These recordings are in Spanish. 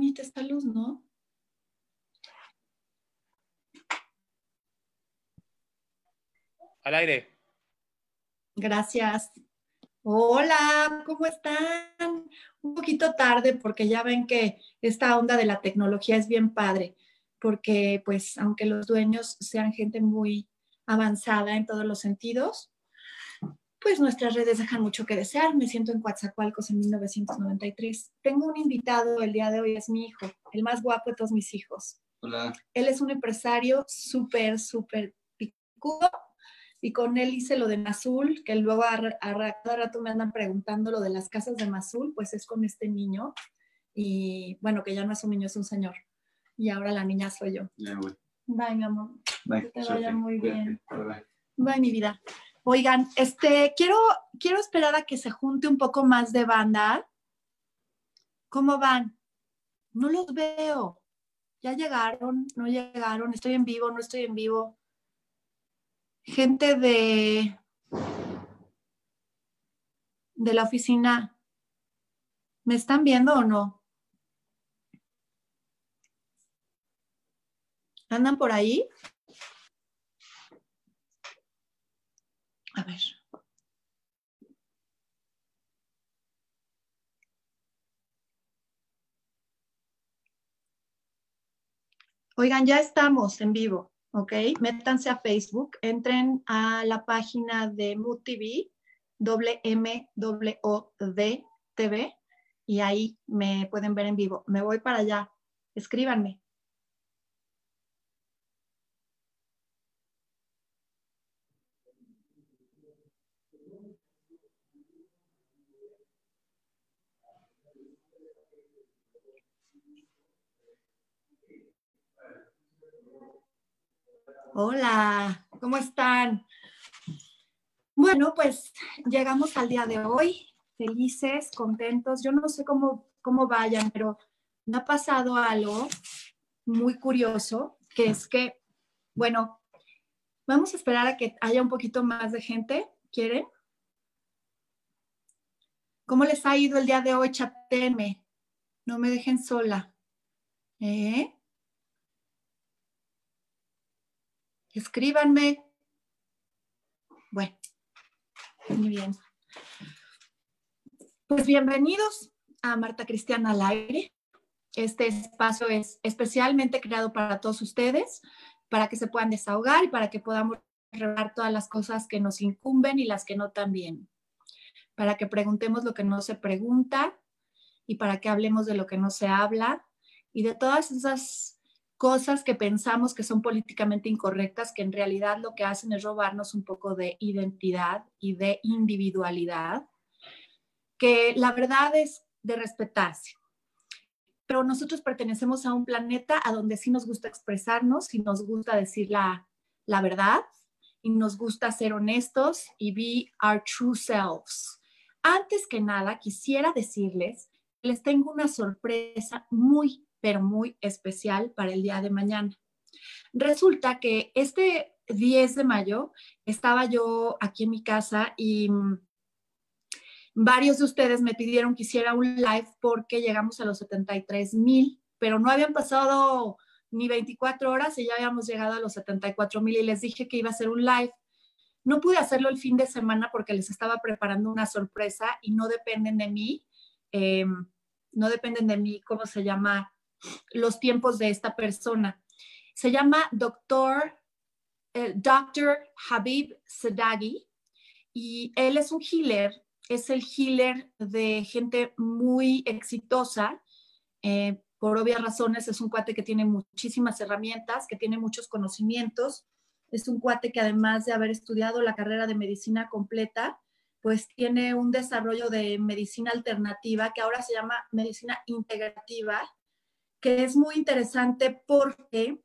bonita esta luz, ¿no? Al aire. Gracias. Hola, ¿cómo están? Un poquito tarde porque ya ven que esta onda de la tecnología es bien padre, porque pues aunque los dueños sean gente muy avanzada en todos los sentidos, pues nuestras redes dejan mucho que desear. Me siento en Coatzacoalcos en 1993. Tengo un invitado el día de hoy, es mi hijo, el más guapo de todos mis hijos. Hola. Él es un empresario súper, súper picudo y con él hice lo de Mazul, que luego a, a, cada rato me andan preguntando lo de las casas de Mazul, pues es con este niño. Y bueno, que ya no es un niño, es un señor. Y ahora la niña soy yo. Ya, güey. Bye, mi amor. Bye. Que te vaya muy bien. Bye, bye. Bye, mi vida. Oigan, este, quiero, quiero esperar a que se junte un poco más de banda. ¿Cómo van? No los veo. ¿Ya llegaron? ¿No llegaron? ¿Estoy en vivo? ¿No estoy en vivo? Gente de, de la oficina, ¿me están viendo o no? ¿Andan por ahí? A ver. Oigan, ya estamos en vivo, ¿ok? Métanse a Facebook, entren a la página de Mood TV, doble TV, y ahí me pueden ver en vivo. Me voy para allá. Escríbanme. Hola, ¿cómo están? Bueno, pues llegamos al día de hoy, felices, contentos. Yo no sé cómo, cómo vayan, pero me ha pasado algo muy curioso, que es que, bueno, vamos a esperar a que haya un poquito más de gente. ¿Quieren? ¿Cómo les ha ido el día de hoy? Chatenme. No me dejen sola. ¿Eh? Escríbanme. Bueno, muy bien. Pues bienvenidos a Marta Cristiana al aire. Este espacio es especialmente creado para todos ustedes, para que se puedan desahogar y para que podamos revelar todas las cosas que nos incumben y las que no también. Para que preguntemos lo que no se pregunta y para que hablemos de lo que no se habla y de todas esas cosas que pensamos que son políticamente incorrectas, que en realidad lo que hacen es robarnos un poco de identidad y de individualidad, que la verdad es de respetarse. Pero nosotros pertenecemos a un planeta a donde sí nos gusta expresarnos y nos gusta decir la, la verdad y nos gusta ser honestos y be our true selves. Antes que nada, quisiera decirles, les tengo una sorpresa muy pero muy especial para el día de mañana. Resulta que este 10 de mayo estaba yo aquí en mi casa y varios de ustedes me pidieron que hiciera un live porque llegamos a los 73 mil, pero no habían pasado ni 24 horas y ya habíamos llegado a los 74 mil y les dije que iba a hacer un live. No pude hacerlo el fin de semana porque les estaba preparando una sorpresa y no dependen de mí, eh, no dependen de mí, ¿cómo se llama? Los tiempos de esta persona. Se llama doctor, eh. Habib Sadaghi y él es un healer, es el healer de gente muy exitosa. Eh, por obvias razones, es un cuate que tiene muchísimas herramientas, que tiene muchos conocimientos. Es un cuate que además de haber estudiado la carrera de medicina completa, pues tiene un desarrollo de medicina alternativa que ahora se llama medicina integrativa que es muy interesante porque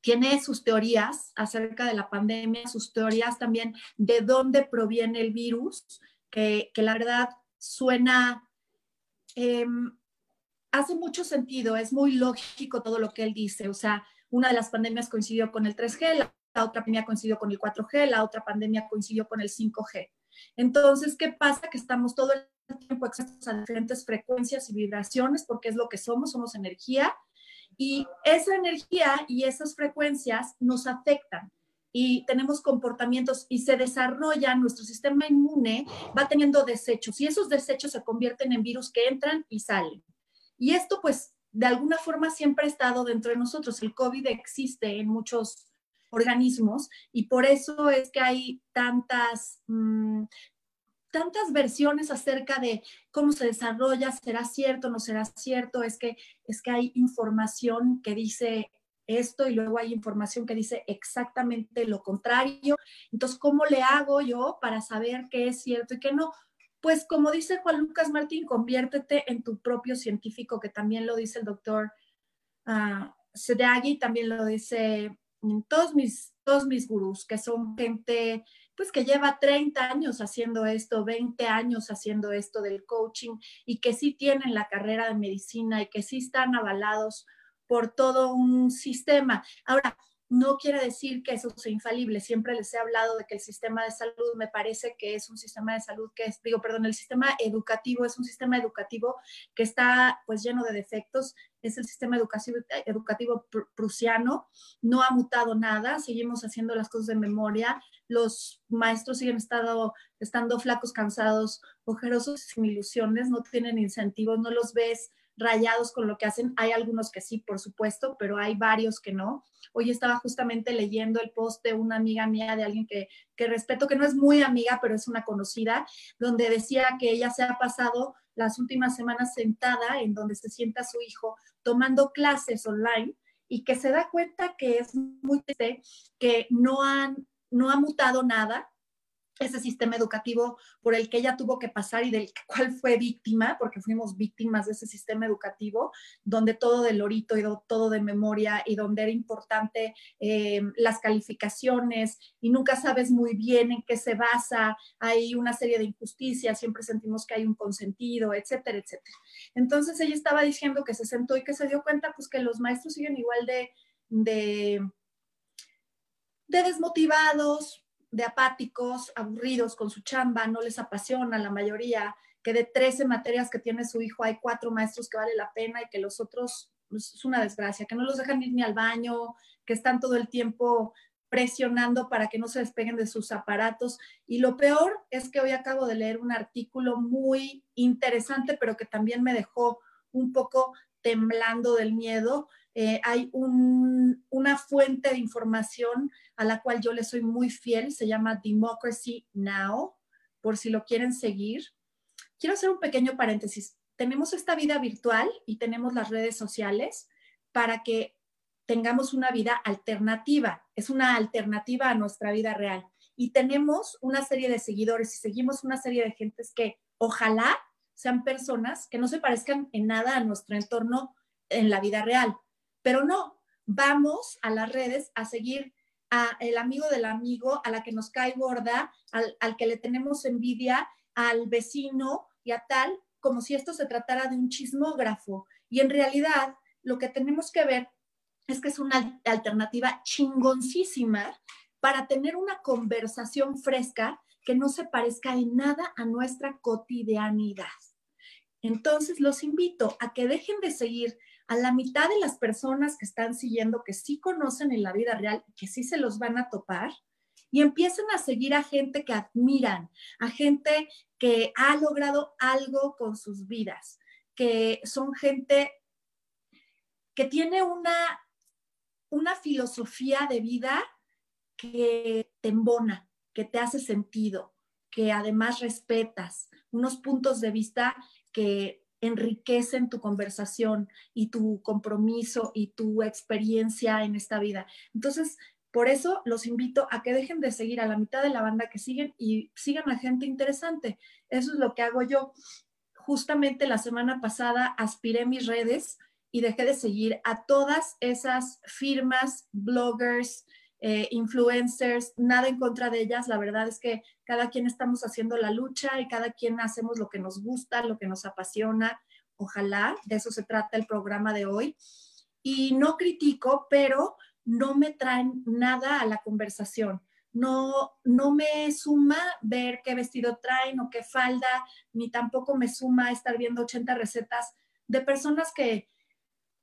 tiene sus teorías acerca de la pandemia, sus teorías también de dónde proviene el virus, que, que la verdad suena, eh, hace mucho sentido, es muy lógico todo lo que él dice. O sea, una de las pandemias coincidió con el 3G, la, otra pandemia coincidió con el 4G, la otra pandemia coincidió con el 5G. Entonces, ¿qué pasa? Que estamos todo el tiempo expuestos a diferentes frecuencias y vibraciones, porque es lo que somos, somos energía, y esa energía y esas frecuencias nos afectan y tenemos comportamientos y se desarrolla nuestro sistema inmune, va teniendo desechos y esos desechos se convierten en virus que entran y salen. Y esto pues de alguna forma siempre ha estado dentro de nosotros. El COVID existe en muchos organismos y por eso es que hay tantas, mm, tantas versiones acerca de cómo se desarrolla, será cierto, no será cierto, es que, es que hay información que dice esto y luego hay información que dice exactamente lo contrario. Entonces, ¿cómo le hago yo para saber qué es cierto y qué no? Pues como dice Juan Lucas Martín, conviértete en tu propio científico, que también lo dice el doctor uh, también lo dice todos mis, todos mis gurús, que son gente pues que lleva 30 años haciendo esto, 20 años haciendo esto del coaching y que sí tienen la carrera de medicina y que sí están avalados por todo un sistema. Ahora, no quiere decir que eso sea infalible. Siempre les he hablado de que el sistema de salud me parece que es un sistema de salud que es, digo, perdón, el sistema educativo es un sistema educativo que está pues lleno de defectos. Es el sistema educativo, educativo prusiano. No ha mutado nada. Seguimos haciendo las cosas de memoria. Los maestros siguen estado, estando flacos, cansados, ojerosos, sin ilusiones. No tienen incentivos. No los ves rayados con lo que hacen. Hay algunos que sí, por supuesto, pero hay varios que no. Hoy estaba justamente leyendo el post de una amiga mía, de alguien que, que respeto, que no es muy amiga, pero es una conocida, donde decía que ella se ha pasado las últimas semanas sentada en donde se sienta su hijo tomando clases online y que se da cuenta que es muy triste, que no han no ha mutado nada, ese sistema educativo por el que ella tuvo que pasar y del cual fue víctima, porque fuimos víctimas de ese sistema educativo, donde todo de lorito y todo de memoria y donde era importante eh, las calificaciones y nunca sabes muy bien en qué se basa, hay una serie de injusticias, siempre sentimos que hay un consentido, etcétera, etcétera. Entonces ella estaba diciendo que se sentó y que se dio cuenta pues que los maestros siguen igual de, de, de desmotivados, de apáticos, aburridos con su chamba, no les apasiona la mayoría, que de 13 materias que tiene su hijo hay cuatro maestros que vale la pena y que los otros pues, es una desgracia, que no los dejan ir ni al baño, que están todo el tiempo presionando para que no se despeguen de sus aparatos. Y lo peor es que hoy acabo de leer un artículo muy interesante, pero que también me dejó un poco temblando del miedo, eh, hay una fuente de información a la cual yo le soy muy fiel, se llama Democracy Now, por si lo quieren seguir. Quiero hacer un pequeño paréntesis. Tenemos esta vida virtual y tenemos las redes sociales para que tengamos una vida alternativa. Es una alternativa a nuestra vida real. Y tenemos una serie de seguidores y seguimos una serie de gentes que ojalá sean personas que no se parezcan en nada a nuestro entorno en la vida real. Pero no, vamos a las redes a seguir a el amigo del amigo, a la que nos cae gorda, al, al que le tenemos envidia, al vecino y a tal, como si esto se tratara de un chismógrafo. Y en realidad lo que tenemos que ver es que es una alternativa chingoncísima para tener una conversación fresca que no se parezca en nada a nuestra cotidianidad. Entonces los invito a que dejen de seguir a la mitad de las personas que están siguiendo, que sí conocen en la vida real, que sí se los van a topar, y empiecen a seguir a gente que admiran, a gente que ha logrado algo con sus vidas, que son gente que tiene una, una filosofía de vida que te embona, que te hace sentido, que además respetas, unos puntos de vista que enriquecen tu conversación y tu compromiso y tu experiencia en esta vida. Entonces, por eso los invito a que dejen de seguir a la mitad de la banda que siguen y sigan a gente interesante. Eso es lo que hago yo. Justamente la semana pasada aspiré mis redes y dejé de seguir a todas esas firmas, bloggers, eh, influencers, nada en contra de ellas. La verdad es que cada quien estamos haciendo la lucha y cada quien hacemos lo que nos gusta, lo que nos apasiona. Ojalá, de eso se trata el programa de hoy. Y no critico, pero no me traen nada a la conversación. no, no me suma ver qué vestido traen o qué falda, ni tampoco me suma estar viendo 80 recetas de personas que,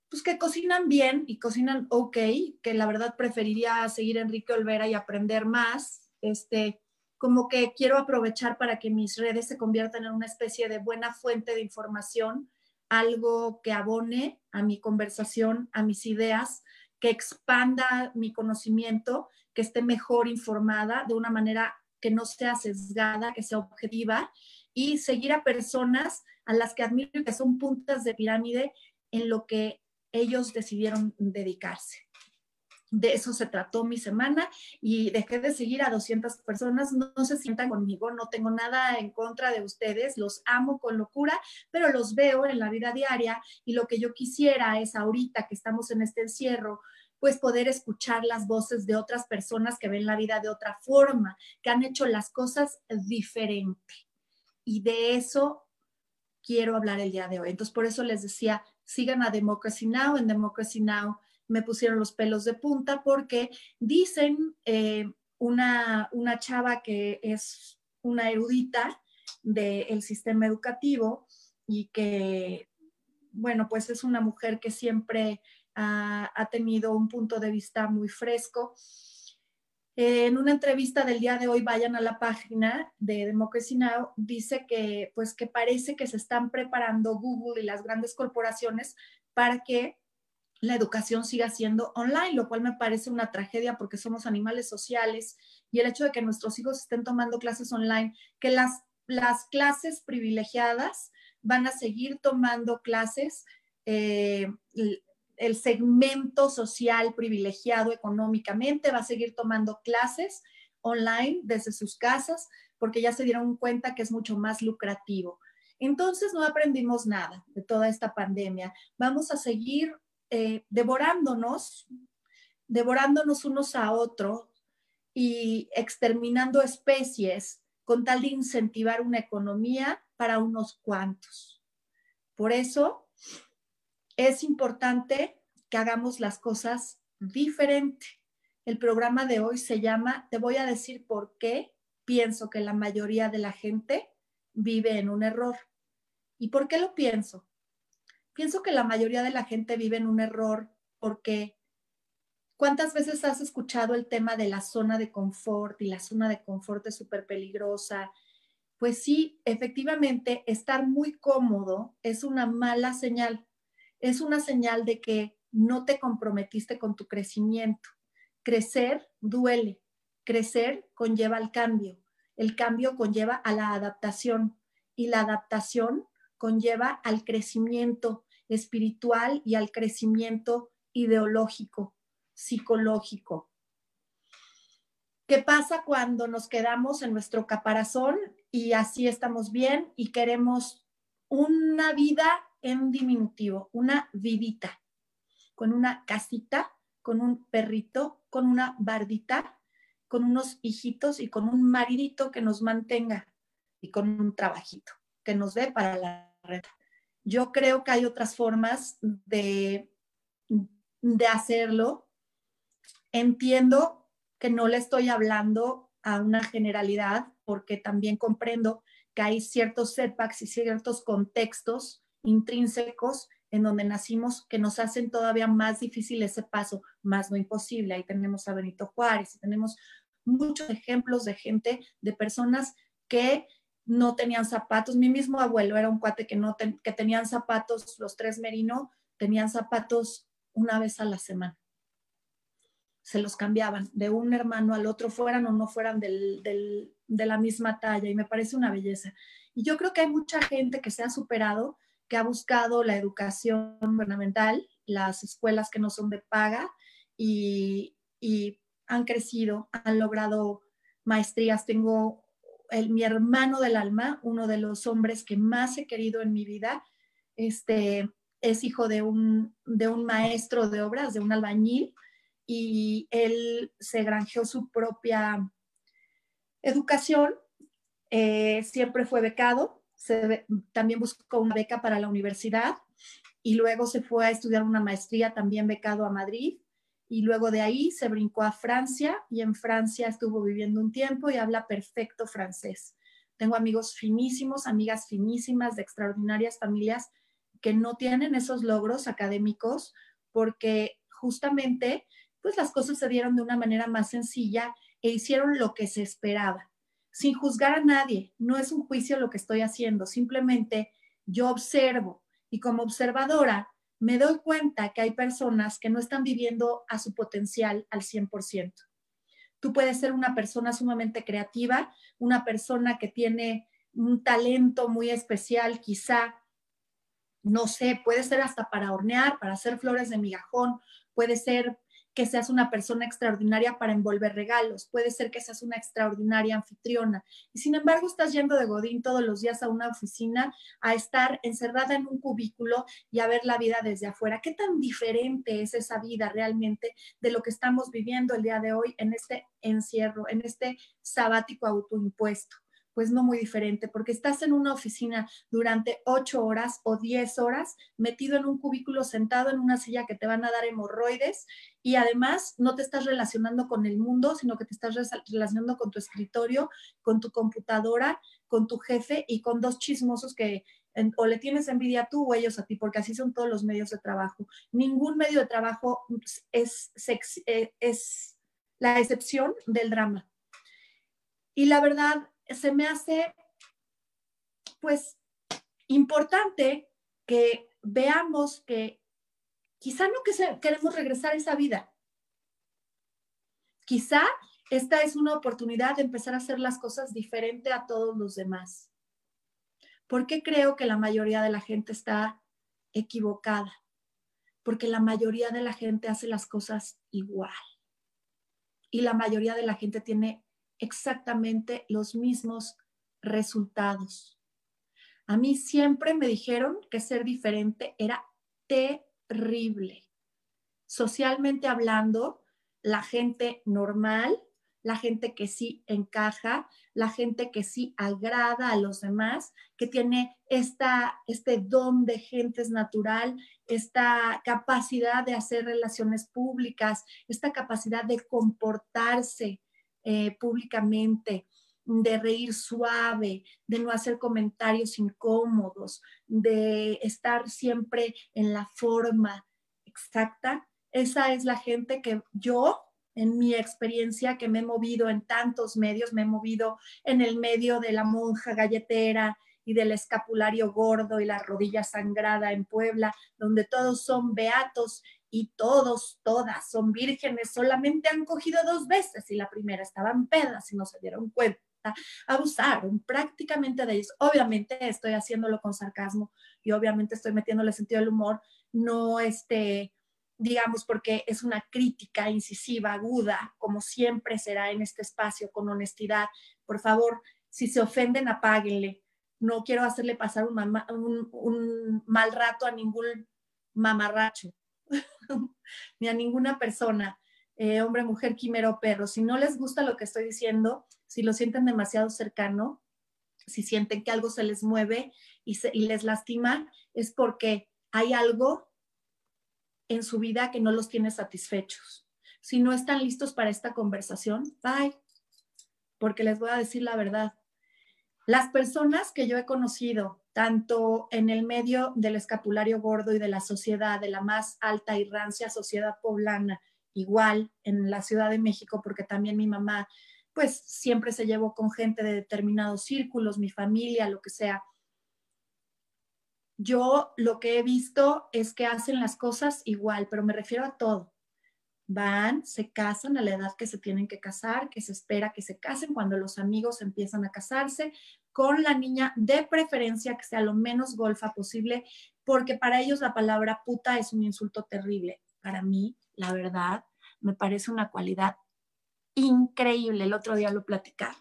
pues que cocinan bien y cocinan ok, que la verdad preferiría seguir Enrique Olvera y aprender más. Este, como que quiero aprovechar para que mis redes se conviertan en una especie de buena fuente de información, algo que abone a mi conversación, a mis ideas, que expanda mi conocimiento, que esté mejor informada de una manera que no sea sesgada, que sea objetiva y seguir a personas a las que admiro que son puntas de pirámide en lo que ellos decidieron dedicarse. De eso se trató mi semana y dejé de seguir a 200 personas. No, se sientan conmigo, no tengo nada en contra de ustedes, los amo con locura, pero los veo en la vida diaria y lo que yo quisiera es ahorita que estamos en este encierro, pues poder escuchar las voces de otras personas que ven la vida de otra forma, que han hecho las cosas diferente. Y de eso quiero hablar el día de hoy. Entonces, por eso les decía, sigan a Democracy Now. En Democracy Now me pusieron los pelos de punta porque dicen eh, una, una chava que es una erudita del sistema educativo y que, bueno, pues es una mujer que siempre ha, tenido un punto de vista muy fresco. En una entrevista del día de hoy, vayan a la página de Democracy Now, dice que pues que parece que se están preparando Google y las grandes corporaciones para que la educación siga siendo online, lo cual me parece una tragedia porque somos animales sociales y el hecho de que nuestros hijos estén tomando clases online, que las, las clases privilegiadas van a seguir tomando clases eh, el segmento social privilegiado económicamente va a seguir tomando clases online desde sus casas porque ya se dieron cuenta que es mucho más lucrativo. Entonces no aprendimos nada de toda esta pandemia. Vamos a seguir eh, devorándonos, devorándonos unos a otros y exterminando especies con tal de incentivar una economía para unos cuantos. Por eso es importante que hagamos las cosas diferente. El programa de hoy se llama Te voy a decir por qué pienso que la mayoría de la gente vive en un error. ¿Y por qué lo pienso? Pienso que la mayoría de la gente vive en un error porque ¿cuántas veces has escuchado el tema de la zona de confort y la zona de confort es súper peligrosa? Pues sí, efectivamente, estar muy cómodo es una mala señal es una señal de que no te comprometiste con tu crecimiento. Crecer duele, crecer conlleva el cambio, el cambio conlleva a la adaptación y la adaptación conlleva al crecimiento espiritual y al crecimiento ideológico, psicológico. ¿Qué pasa cuando nos quedamos en nuestro caparazón y así estamos bien y queremos una vida en diminutivo, una vidita, con una casita, con un perrito, con una bardita, con unos hijitos y con un maridito que nos mantenga y con un trabajito que nos dé para la red. Yo creo que hay otras formas de, de hacerlo. Entiendo que no le estoy hablando a una generalidad porque también comprendo que hay ciertos setbacks y ciertos contextos intrínsecos en donde nacimos que nos hacen todavía más difícil ese paso, más no imposible. Ahí tenemos a Benito Juárez tenemos muchos ejemplos de gente, de personas que no tenían zapatos. Mi mismo abuelo era un cuate que, no que tenían zapatos, los tres merino, tenían zapatos una vez a la semana. Se los cambiaban de un hermano al otro, fueran o no fueran del, de la misma talla, y me parece una belleza. Y yo creo que hay mucha gente que se ha superado que ha buscado la educación gubernamental, las escuelas que no son de paga y, han crecido, han logrado maestrías. Tengo el, mi hermano del alma, uno de los hombres que más he querido en mi vida, este, es hijo de un, de un maestro de obras, de un albañil, y él se granjeó su propia educación, eh, siempre fue becado, también buscó una beca para la universidad y luego se fue a estudiar una maestría también becado a Madrid y luego de ahí se brincó a Francia y en Francia estuvo viviendo un tiempo y habla perfecto francés. Tengo amigos finísimos, amigas finísimas de extraordinarias familias que no tienen esos logros académicos porque justamente pues las cosas se dieron de una manera más sencilla e hicieron lo que se esperaba, sin juzgar a nadie. No es un juicio lo que estoy haciendo, simplemente yo observo y como observadora me doy cuenta que hay personas que no están viviendo a su potencial al 100%. Tú puedes ser una persona sumamente creativa, una persona que tiene un talento muy especial, quizá, no sé, puede ser hasta para hornear, para hacer flores de migajón, puede ser que seas una persona extraordinaria para envolver regalos, puede ser que seas una extraordinaria anfitriona. Y sin embargo, estás yendo de Godín todos los días a una oficina a estar encerrada en un cubículo y a ver la vida desde afuera. ¿Qué tan diferente es esa vida realmente de lo que estamos viviendo el día de hoy en este encierro, en este sabático autoimpuesto? Pues no muy diferente, porque estás en una oficina durante ocho horas o diez horas, metido en un cubículo, sentado en una silla que te van a dar hemorroides y además no te estás relacionando con el mundo, sino que te estás relacionando con tu escritorio, con tu computadora, con tu jefe y con dos chismosos que o le tienes envidia tú o ellos a ti, porque así son todos los medios de trabajo. Ningún medio de trabajo es, eh, es la excepción del drama. Y la verdad, se me hace, pues, importante que veamos que quizá no que queremos regresar a esa vida. Quizá esta es una oportunidad de empezar a hacer las cosas diferente a todos los demás. ¿Por qué creo que la mayoría de la gente está equivocada? Porque la mayoría de la gente hace las cosas igual. Y la mayoría de la gente tiene exactamente los mismos resultados. A mí siempre me dijeron que ser diferente era terrible. Socialmente hablando, la gente normal, la gente que sí encaja, la gente que sí agrada a los demás, que tiene esta, este don de gentes natural, esta capacidad de hacer relaciones públicas, esta capacidad de comportarse eh, públicamente, de reír suave, de no hacer comentarios incómodos, de estar siempre en la forma exacta. Esa es la gente que yo, en mi experiencia, que me he movido en tantos medios, me he movido en el medio de la monja galletera y del escapulario gordo y la rodilla sangrada en Puebla, donde todos son beatos y todos, todas son vírgenes, solamente han cogido dos veces y la primera estaban pedas y no se dieron cuenta, abusaron prácticamente de ellos. Obviamente estoy haciéndolo con sarcasmo y obviamente estoy metiéndole sentido del humor, no este, digamos, porque es una crítica incisiva, aguda, como siempre será en este espacio, con honestidad. Por favor, si se ofenden, apáguenle. No quiero hacerle pasar un, un mal rato a ningún mamarracho. ni a ninguna persona, eh, hombre, mujer, quimero, perro. Si no les gusta lo que estoy diciendo, si lo sienten demasiado cercano, si sienten que algo se les mueve y, y les lastima, es porque hay algo en su vida que no los tiene satisfechos. Si no están listos para esta conversación, bye, porque les voy a decir la verdad. Las personas que yo he conocido tanto en el medio del escapulario gordo y de la sociedad, de la más alta y rancia sociedad poblana, igual en la Ciudad de México, porque también mi mamá, pues siempre se llevó con gente de determinados círculos, mi familia, lo que sea. Yo lo que he visto es que hacen las cosas igual, pero me refiero a todo. Van, se casan a la edad que se tienen que casar, que se espera que se casen cuando los amigos empiezan a casarse, con la niña, de preferencia que sea lo menos golfa posible, porque para ellos la palabra puta es un insulto terrible. Para mí, la verdad, me parece una cualidad increíble. El otro día lo platicaba.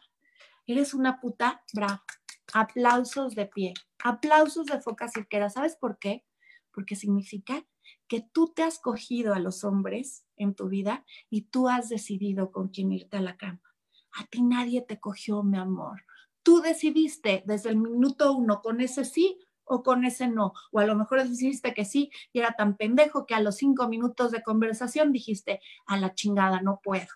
Eres una puta brava. Aplausos de pie. Aplausos de foca cirquera. ¿Sabes por qué? Porque significa que tú te has cogido a los hombres en tu vida y tú has decidido con quién irte a la cama. A ti nadie te cogió, mi amor tú decidiste desde el minuto uno con ese sí o con ese no. O a lo mejor dijiste que sí y era tan pendejo que a los cinco minutos de conversación dijiste, a la chingada, no puedo,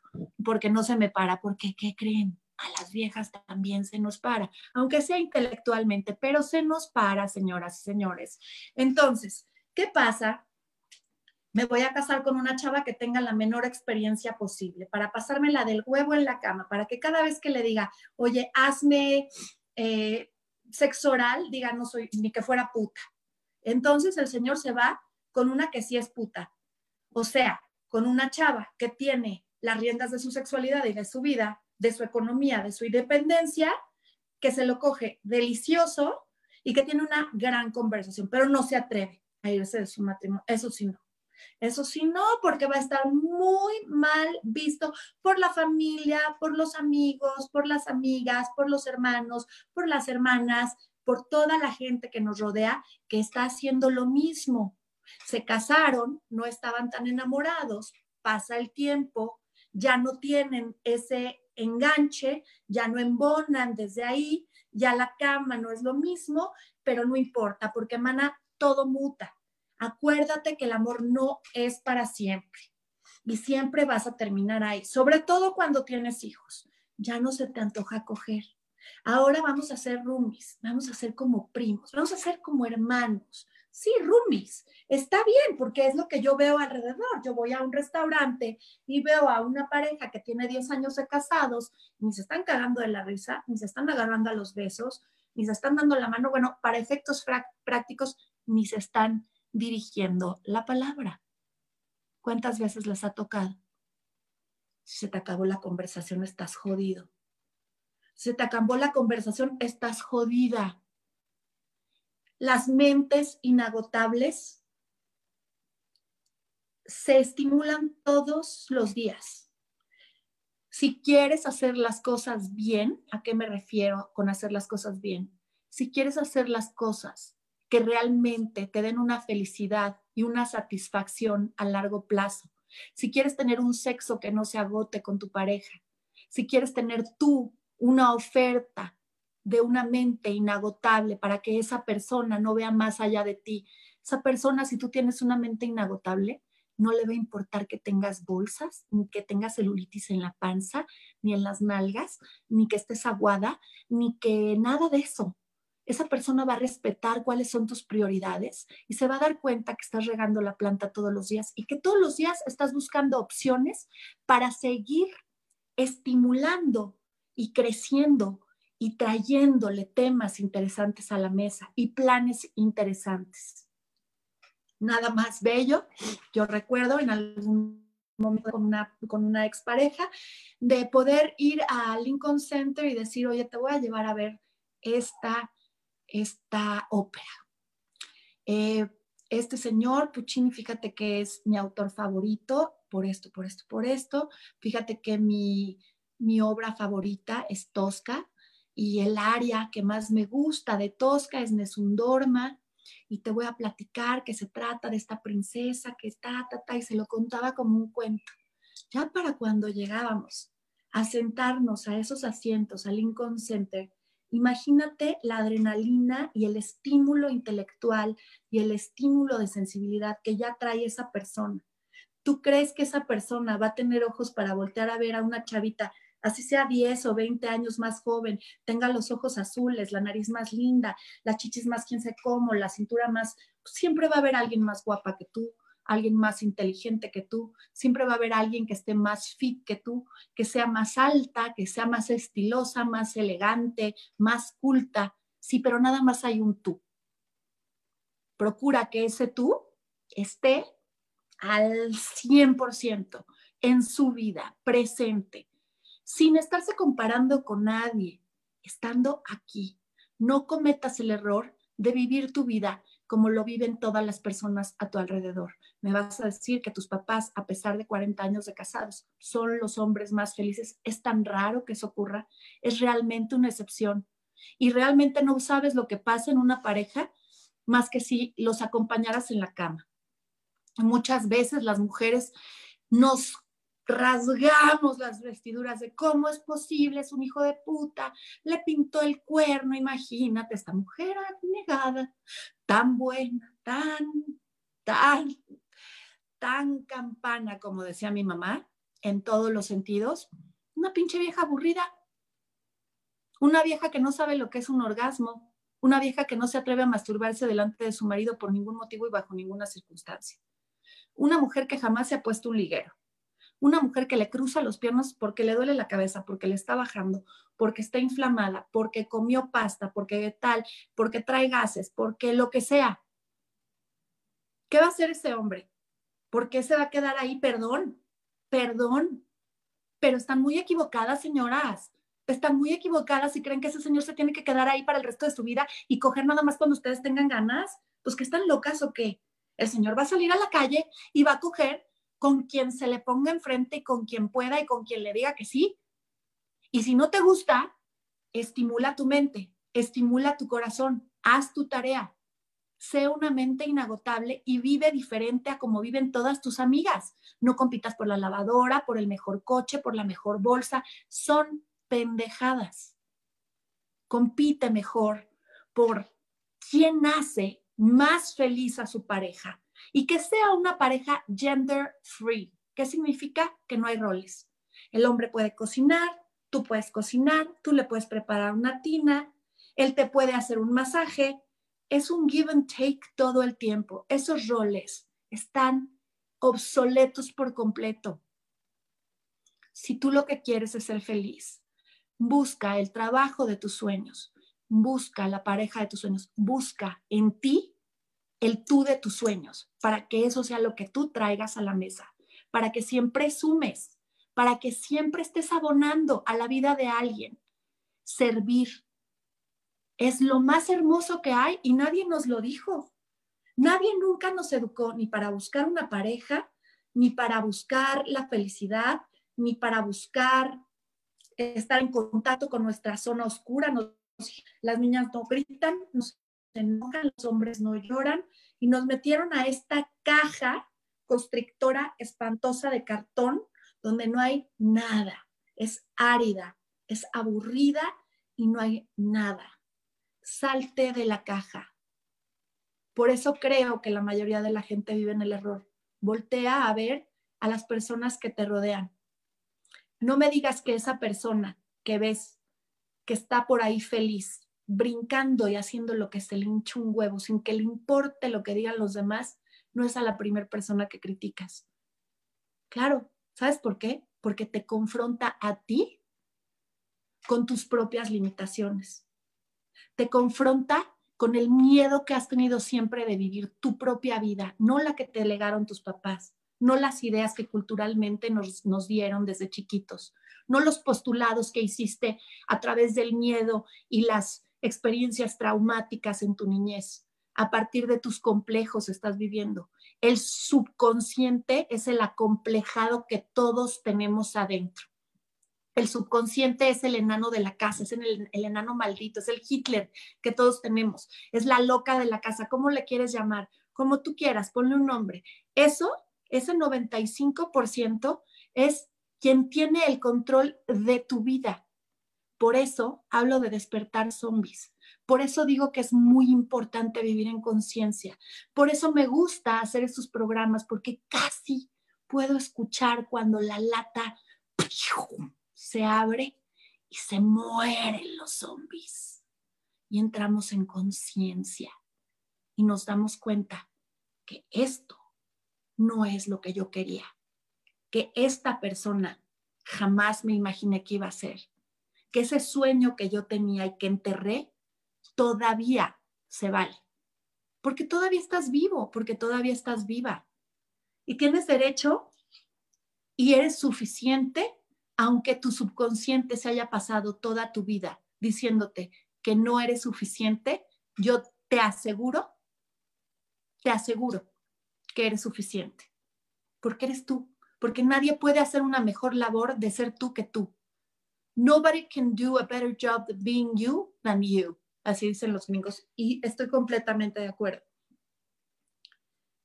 porque no se me para, porque ¿qué creen? A las viejas también se nos para, aunque sea intelectualmente, pero se nos para, señoras y señores. Entonces, ¿qué pasa? Me voy a casar con una chava que tenga la menor experiencia posible, para pasarme la del huevo en la cama, para que cada vez que le diga, oye, hazme eh, sexo oral, diga, no soy ni que fuera puta. Entonces el señor se va con una que sí es puta. O sea, con una chava que tiene las riendas de su sexualidad y de su vida, de su economía, de su independencia, que se lo coge delicioso y que tiene una gran conversación, pero no se atreve a irse de su matrimonio. Eso sí no. Eso sí, no, porque va a estar muy mal visto por la familia, por los amigos, por las amigas, por los hermanos, por las hermanas, por toda la gente que nos rodea que está haciendo lo mismo. Se casaron, no estaban tan enamorados, pasa el tiempo, ya no tienen ese enganche, ya no embonan desde ahí, ya la cama no es lo mismo, pero no importa, porque mana todo muta acuérdate que el amor no es para siempre y siempre vas a terminar ahí, sobre todo cuando tienes hijos. Ya no se te antoja coger. Ahora vamos a ser roomies, vamos a ser como primos, vamos a ser como hermanos. Sí, roomies, está bien porque es lo que yo veo alrededor. Yo voy a un restaurante y veo a una pareja que tiene 10 años de casados, ni se están cagando de la risa, ni se están agarrando a los besos, ni se están dando la mano. Bueno, para efectos prácticos, ni se están dirigiendo la palabra. ¿Cuántas veces les ha tocado? Si se te acabó la conversación, estás jodido. Si se te acabó la conversación, estás jodida. Las mentes inagotables se estimulan todos los días. Si quieres hacer las cosas bien, ¿a qué me refiero con hacer las cosas bien? Si quieres hacer las cosas que realmente te den una felicidad y una satisfacción a largo plazo. Si quieres tener un sexo que no se agote con tu pareja, si quieres tener tú una oferta de una mente inagotable para que esa persona no vea más allá de ti, esa persona, si tú tienes una mente inagotable, no le va a importar que tengas bolsas, ni que tengas celulitis en la panza, ni en las nalgas, ni que estés aguada, ni que nada de eso esa persona va a respetar cuáles son tus prioridades y se va a dar cuenta que estás regando la planta todos los días y que todos los días estás buscando opciones para seguir estimulando y creciendo y trayéndole temas interesantes a la mesa y planes interesantes. Nada más bello. Yo recuerdo en algún momento con una, con una expareja de poder ir a Lincoln Center y decir, oye, te voy a llevar a ver esta esta ópera. Eh, este señor, Puccini, fíjate que es mi autor favorito por esto, por esto, por esto. Fíjate que mi, mi obra favorita es Tosca y el área que más me gusta de Tosca es Nesundorma. Y te voy a platicar que se trata de esta princesa que está, ta, ta, y se lo contaba como un cuento. Ya para cuando llegábamos a sentarnos a esos asientos al Lincoln Center, Imagínate la adrenalina y el estímulo intelectual y el estímulo de sensibilidad que ya trae esa persona. ¿Tú crees que esa persona va a tener ojos para voltear a ver a una chavita, así sea 10 o 20 años más joven, tenga los ojos azules, la nariz más linda, las chichis más quién sé cómo, la cintura más, siempre va a haber alguien más guapa que tú, alguien más inteligente que tú, siempre va a haber alguien que esté más fit que tú, que sea más alta, que sea más estilosa, más elegante, más culta. Sí, pero nada más hay un tú. Procura que ese tú esté al 100% en su vida, presente, sin estarse comparando con nadie, estando aquí. No cometas el error de vivir tu vida como lo viven todas las personas a tu alrededor. Me vas a decir que tus papás, a pesar de 40 años de casados, son los hombres más felices. Es tan raro que eso ocurra. Es realmente una excepción. Y realmente no sabes lo que pasa en una pareja más que si los acompañaras en la cama. Muchas veces las mujeres nos rasgamos las vestiduras de cómo es posible, es un hijo de puta, le pintó el cuerno, imagínate, esta mujer negada, tan buena, tan, tan, tan campana, como decía mi mamá, en todos los sentidos, una pinche vieja aburrida, una vieja que no sabe lo que es un orgasmo, una vieja que no se atreve a masturbarse delante de su marido por ningún motivo y bajo ninguna circunstancia, una mujer que jamás se ha puesto un liguero una mujer que le cruza los piernas porque le duele la cabeza, porque le está bajando, porque está inflamada, porque comió pasta, porque tal, porque trae gases, porque lo que sea. ¿Qué va a hacer ese hombre? ¿Por qué se va a quedar ahí? Perdón, perdón. Pero están muy equivocadas, señoras. Están muy equivocadas y creen que ese señor se tiene que quedar ahí para el resto de su vida y coger nada más cuando ustedes tengan ganas. Pues que están locas o qué. El señor va a salir a la calle y va a coger con quien se le ponga enfrente y con quien pueda y con quien le diga que sí. Y si no te gusta, estimula tu mente, estimula tu corazón, haz tu tarea, sé una mente inagotable y vive diferente a como viven todas tus amigas. No compitas por la lavadora, por el mejor coche, por la mejor bolsa. Son pendejadas. Compite mejor por quién hace más feliz a su pareja, y que sea una pareja gender free. ¿Qué significa? Que no hay roles. El hombre puede cocinar, tú puedes cocinar, tú le puedes preparar una tina, él te puede hacer un masaje. Es un give and take todo el tiempo. Esos roles están obsoletos por completo. Si tú lo que quieres es ser feliz, busca el trabajo de tus sueños, busca la pareja de tus sueños, busca en ti el tú de tus sueños, para que eso sea lo que tú traigas a la mesa, para que siempre sumes, para que siempre estés abonando a la vida de alguien. Servir es lo más hermoso que hay y nadie nos lo dijo. Nadie nunca nos educó ni para buscar una pareja, ni para buscar la felicidad, ni para buscar estar en contacto con nuestra zona oscura. las niñas no gritan, nos enojan, los hombres no lloran, y nos metieron a esta caja constrictora espantosa de cartón donde no hay nada, es árida, es aburrida y no hay nada. Salte de la caja. Por eso creo que la mayoría de la gente vive en el error. Voltea a ver a las personas que te rodean. No me digas que esa persona que ves que está por ahí feliz, brincando y haciendo lo que se le hincha un huevo sin que le importe lo que digan los demás, no es a la primera persona que criticas. Claro, ¿sabes por qué? Porque te confronta a ti con tus propias limitaciones. Te confronta con el miedo que has tenido siempre de vivir tu propia vida, no la que te legaron tus papás, no las ideas que culturalmente nos, nos dieron desde chiquitos, no los postulados que hiciste a través del miedo y las experiencias traumáticas en tu niñez. A partir de tus complejos estás viviendo. El subconsciente es el acomplejado que todos tenemos adentro. El subconsciente es el enano de la casa, es el, enano maldito, es el Hitler que todos tenemos, es la loca de la casa, ¿cómo le quieres llamar? Como tú quieras, ponle un nombre. Eso, ese 95% es quien tiene el control de tu vida. Por eso hablo de despertar zombies. Por eso digo que es muy importante vivir en conciencia. Por eso me gusta hacer estos programas, porque casi puedo escuchar cuando la lata se abre y se mueren los zombies. Y entramos en conciencia y nos damos cuenta que esto no es lo que yo quería, que esta persona jamás me imaginé que iba a ser que ese sueño que yo tenía y que enterré todavía se vale. Porque todavía estás vivo, porque todavía estás viva. Y tienes derecho y eres suficiente, aunque tu subconsciente se haya pasado toda tu vida diciéndote que no eres suficiente, yo te aseguro, te aseguro que eres suficiente. Porque eres tú, porque nadie puede hacer una mejor labor de ser tú que tú. Nobody can do a better job of being you than you. Así dicen los gringos. Y estoy completamente de acuerdo.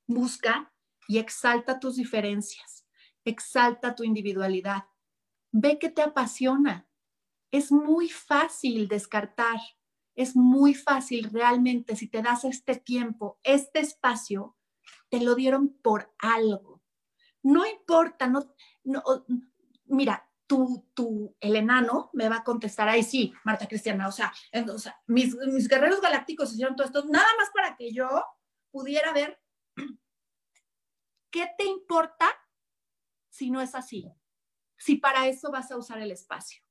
Busca y exalta tus diferencias. exalta tu individualidad. Ve que te apasiona. Es muy fácil descartar, es muy fácil realmente si te das este tiempo, este espacio, te lo dieron por algo. No importa, no, no mira, tú, tú, el enano me va a contestar, ay sí, Marta Cristiana, o sea, mis, mis guerreros galácticos hicieron todo esto nada más para que yo pudiera ver qué te importa si no es así, si para eso vas a usar el espacio.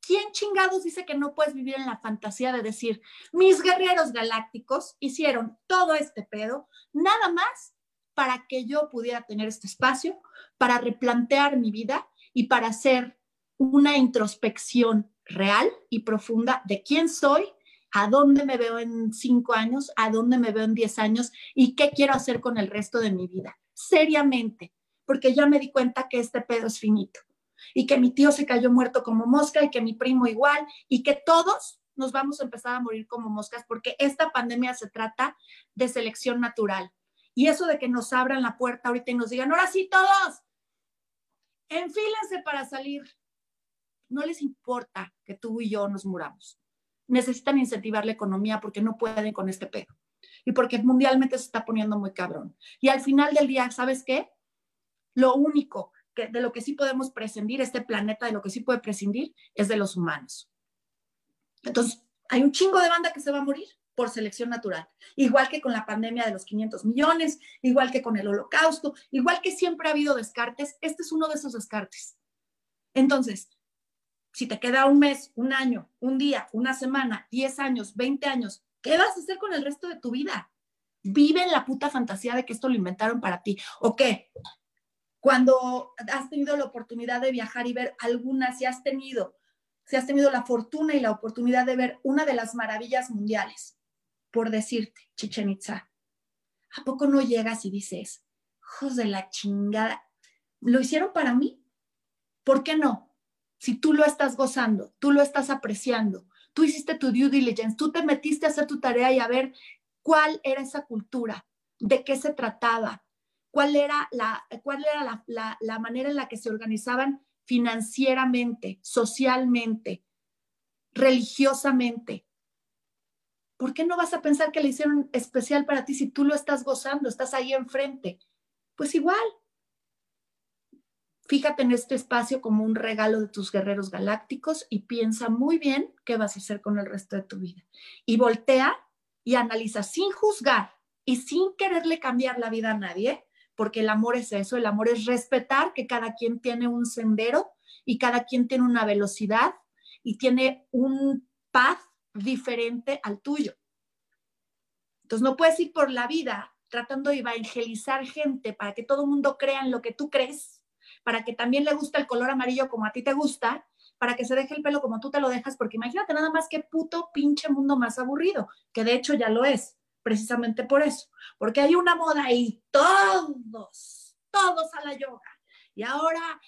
¿Quién chingados dice que no puedes vivir en la fantasía de decir, mis guerreros galácticos hicieron todo este pedo, nada más para que yo pudiera tener este espacio, para replantear mi vida y para hacer una introspección real y profunda de quién soy, a dónde me veo en cinco años, a dónde me veo en diez años y qué quiero hacer con el resto de mi vida. Seriamente, porque ya me di cuenta que este pedo es finito y que mi tío se cayó muerto como mosca y que mi primo igual y que todos nos vamos a empezar a morir como moscas porque esta pandemia se trata de selección natural. Y eso de que nos abran la puerta ahorita y nos digan, ahora sí todos, enfílense para salir. No les importa que tú y yo nos muramos. Necesitan incentivar la economía porque no pueden con este pedo. Y porque mundialmente se está poniendo muy cabrón. Y al final del día, ¿sabes qué? Lo único que, de lo que sí podemos prescindir, este planeta de lo que sí puede prescindir, es de los humanos. Entonces, hay un chingo de banda que se va a morir por selección natural, igual que con la pandemia de los 500 millones, igual que con el holocausto, igual que siempre ha habido descartes, este es uno de esos descartes. Entonces, si te queda un mes, un año, un día, una semana, 10 años, 20 años, ¿qué vas a hacer con el resto de tu vida? Vive en la puta fantasía de que esto lo inventaron para ti. ¿O qué? Cuando has tenido la oportunidad de viajar y ver algunas, si has tenido, si has tenido la fortuna y la oportunidad de ver una de las maravillas mundiales, por decirte, Chichen Itza, ¿a poco no llegas y dices, hijos de la chingada, lo hicieron para mí? ¿Por qué no? Si tú lo estás gozando, tú lo estás apreciando, tú hiciste tu due diligence, tú te metiste a hacer tu tarea y a ver cuál era esa cultura, de qué se trataba, cuál era la, cuál era la, la manera en la que se organizaban financieramente, socialmente, religiosamente, ¿por qué no vas a pensar que le hicieron especial para ti si tú lo estás gozando, estás ahí enfrente? Pues igual. Fíjate en este espacio como un regalo de tus guerreros galácticos y piensa muy bien qué vas a hacer con el resto de tu vida. Y voltea y analiza sin juzgar y sin quererle cambiar la vida a nadie, porque el amor es eso, el amor es respetar que cada quien tiene un sendero y cada quien tiene una velocidad y tiene un path diferente al tuyo. Entonces no puedes ir por la vida tratando de evangelizar gente para que todo el mundo crea en lo que tú crees, para que también le guste el color amarillo como a ti te gusta, para que se deje el pelo como tú te lo dejas, porque imagínate nada más que puto pinche mundo más aburrido, que de hecho ya lo es, precisamente por eso, porque hay una moda y todos, todos a la yoga, y ahora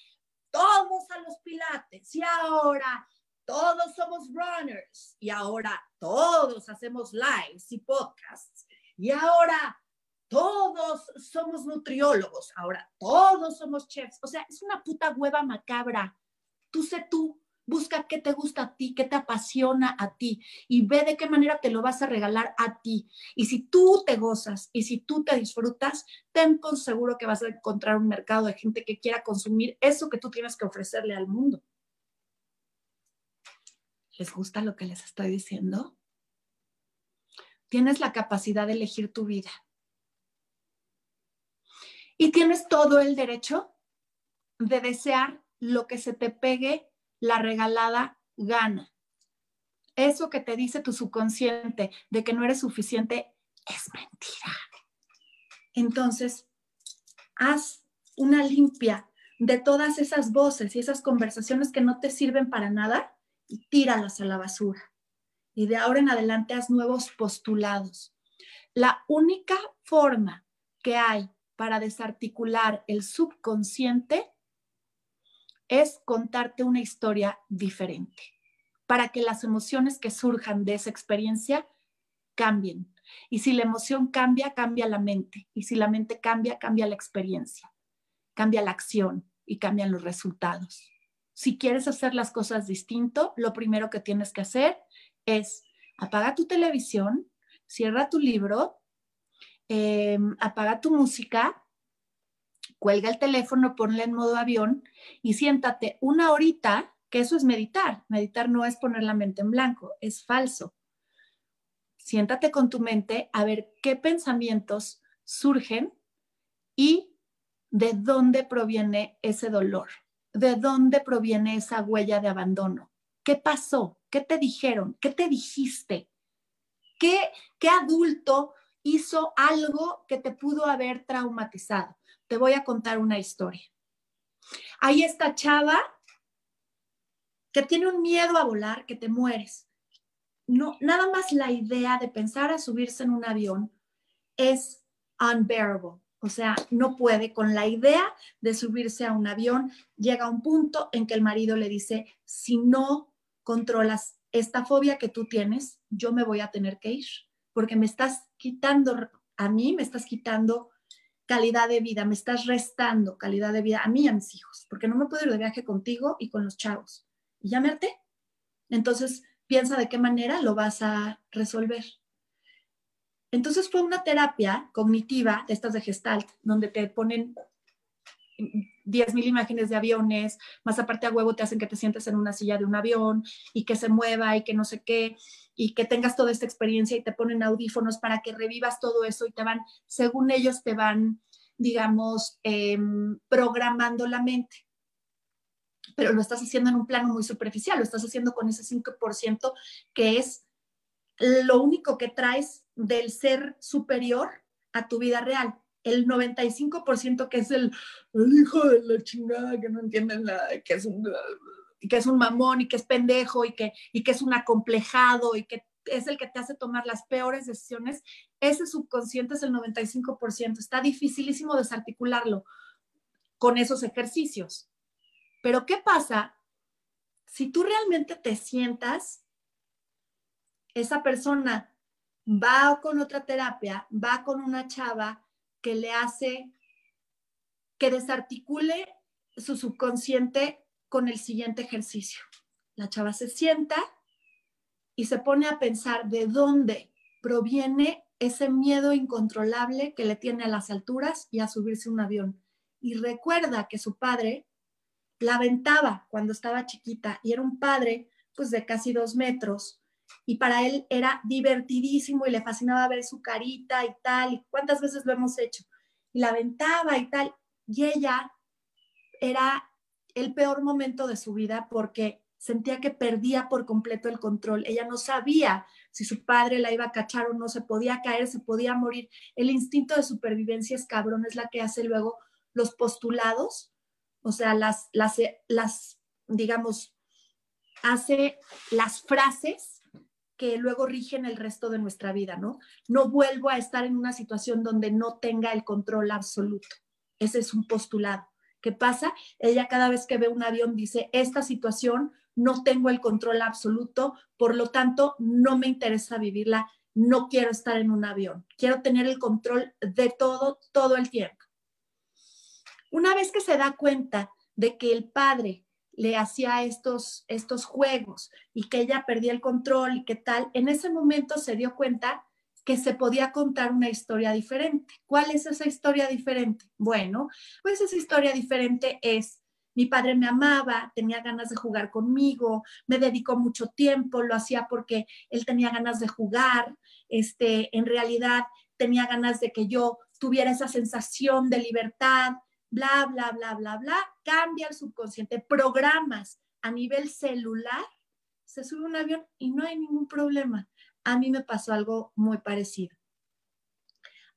todos a los pilates, y ahora todos somos runners y ahora todos hacemos lives y podcasts y ahora todos somos nutriólogos, ahora todos somos chefs. O sea, es una puta hueva macabra. Tú sé tú, busca qué te gusta a ti, qué te apasiona a ti y ve de qué manera te lo vas a regalar a ti. Y si tú te gozas y si tú te disfrutas, ten por seguro que vas a encontrar un mercado de gente que quiera consumir eso que tú tienes que ofrecerle al mundo. ¿Les gusta lo que les estoy diciendo? Tienes la capacidad de elegir tu vida. Y tienes todo el derecho de desear lo que se te pegue la regalada gana. Eso que te dice tu subconsciente de que no eres suficiente es mentira. Entonces, haz una limpia de todas esas voces y esas conversaciones que no te sirven para nada y tíralas a la basura. Y de ahora en adelante haz nuevos postulados. La única forma que hay para desarticular el subconsciente es contarte una historia diferente, para que las emociones que surjan de esa experiencia cambien. Y si la emoción cambia, cambia la mente. Y si la mente cambia, cambia la experiencia. cambia la acción y cambian los resultados. Si quieres hacer las cosas distinto, lo primero que tienes que hacer es apaga tu televisión, cierra tu libro, em, apaga tu música, cuelga el teléfono, ponle en modo avión y siéntate una horita, que eso es meditar. Meditar no es poner la mente en blanco, es falso. Siéntate con tu mente a ver qué pensamientos surgen y de dónde proviene ese dolor, de dónde proviene esa huella de abandono. ¿Qué pasó? ¿Qué te dijeron? ¿Qué te dijiste? ¿Qué, qué adulto hizo algo que te pudo haber traumatizado? Te voy a contar una historia. Hay esta chava que tiene un miedo a volar, que te mueres. No, nada más la idea de pensar a subirse en un avión es unbearable. O sea, no puede con la idea de subirse a un avión. Llega un punto en que el marido le dice, si no controlas esta fobia que tú tienes, yo me voy a tener que ir, porque me estás quitando, a mí me estás quitando calidad de vida, me estás restando calidad de vida a mí y a mis hijos, porque no me puedo ir de viaje contigo y con los chavos. Y ya me Entonces, piensa de qué manera lo vas a resolver. Entonces fue una terapia cognitiva de estas de Gestalt, donde te ponen 10.000 imágenes de aviones, más aparte a huevo te hacen que te sientes en una silla de un avión y que se mueva y que no sé qué, y que tengas toda esta experiencia y te ponen audífonos para que revivas todo eso y te van, según ellos, te van, digamos, em, programando la mente. Pero lo estás haciendo en un plano muy superficial, lo estás haciendo con ese 5% que es lo único que traes del ser superior a tu vida real. El 95% que es el, hijo de la chingada que no entienden nada, que es un que es un mamón y que es pendejo y que, y que es un acomplejado y que es el que te hace tomar las peores decisiones, ese subconsciente es el 95%. Está dificilísimo desarticularlo con esos ejercicios. Pero ¿qué pasa si tú realmente te sientas, esa persona va con otra terapia, va con una chava que le hace que desarticule su subconsciente con el siguiente ejercicio. La chava se sienta y se pone a pensar de dónde proviene ese miedo incontrolable que le tiene a las alturas y a subirse un avión. Y recuerda que su padre la aventaba cuando estaba chiquita y era un padre pues de casi dos metros y para él era divertidísimo y le fascinaba ver su carita y tal, y cuántas veces lo hemos hecho, y la aventaba y tal, y ella era el peor momento de su vida porque sentía que perdía por completo el control, ella no sabía si su padre la iba a cachar o no, se podía caer, se podía morir, el instinto de supervivencia es cabrón, es la que hace luego los postulados, o sea, las, las, las digamos, hace las frases que luego rigen el resto de nuestra vida, ¿no? No vuelvo a estar en una situación donde no tenga el control absoluto. Ese es un postulado. ¿Qué pasa? Ella cada vez que ve un avión dice, esta situación no tengo el control absoluto, por lo tanto, no me interesa vivirla, no quiero estar en un avión, quiero tener el control de todo, todo el tiempo. Una vez que se da cuenta de que el padre le hacía estos, estos juegos y que ella perdía el control y qué tal, en ese momento se dio cuenta que se podía contar una historia diferente. ¿Cuál es esa historia diferente? Bueno, pues esa historia diferente es, mi padre me amaba, tenía ganas de jugar conmigo, me dedicó mucho tiempo, lo hacía porque él tenía ganas de jugar, este, en realidad tenía ganas de que yo tuviera esa sensación de libertad, bla, bla, bla, bla, bla, cambia el subconsciente, programas a nivel celular, se sube un avión y no hay ningún problema. A mí me pasó algo muy parecido.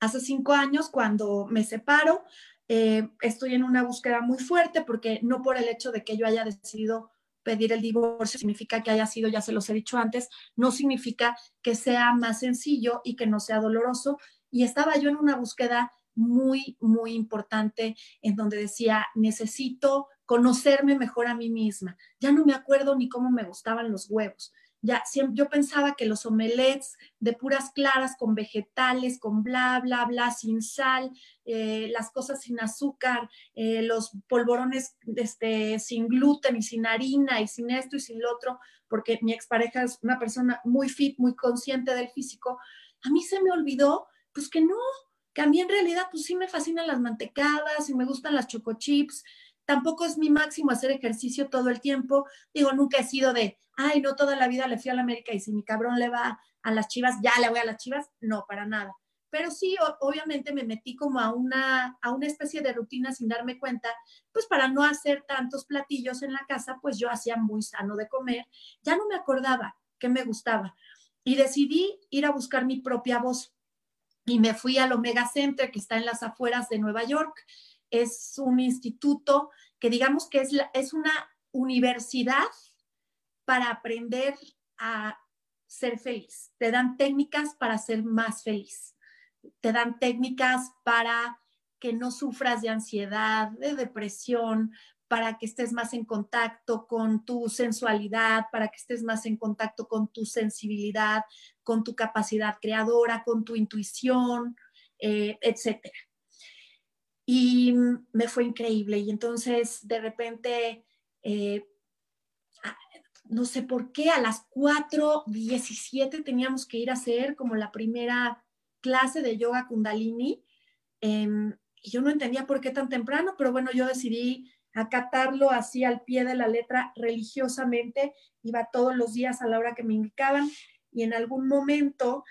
Hace cinco años, cuando me separo, eh, estoy en una búsqueda muy fuerte porque no por el hecho de que yo haya decidido pedir el divorcio significa que haya sido, ya se los he dicho antes, no significa que sea más sencillo y que no sea doloroso. Y estaba yo en una búsqueda muy, muy importante en donde decía, necesito conocerme mejor a mí misma. Ya no me acuerdo ni cómo me gustaban los huevos. ya yo pensaba que los omelets de puras claras con vegetales, con bla, bla, bla, sin sal, eh, las cosas sin azúcar, eh, los polvorones este, sin gluten y sin harina y sin esto y sin lo otro, porque mi expareja es una persona muy fit, muy consciente del físico, a mí se me olvidó, pues que no, que a mí en realidad pues sí me fascinan las mantecadas y me gustan las choco chips, tampoco es mi máximo hacer ejercicio todo el tiempo. Digo, nunca he sido de, ay, no toda la vida le fui a la América y si mi cabrón le va a las chivas, ya le voy a las chivas. No, para nada. Pero sí, obviamente me metí como a una, a una especie de rutina sin darme cuenta, pues para no hacer tantos platillos en la casa, pues yo hacía muy sano de comer. Ya no me acordaba qué me gustaba. Y decidí ir a buscar mi propia voz. Y me fui al Omega Center, que está en las afueras de Nueva York es un instituto que digamos que es, es una universidad para aprender a ser feliz. Te dan técnicas para ser más feliz. Te dan técnicas para que no sufras de ansiedad, de depresión, para que estés más en contacto con tu sensualidad, para que estés más en contacto con tu sensibilidad, con tu capacidad creadora, con tu intuición, eh, etcétera y me fue increíble. Y entonces de repente, eh, no sé por qué, a las 4.17 teníamos que ir a hacer como la primera clase de yoga kundalini. Em, y yo no entendía por qué tan temprano, pero bueno, yo decidí acatarlo así al pie de la letra religiosamente. Iba todos los días a la hora que me indicaban y en algún momento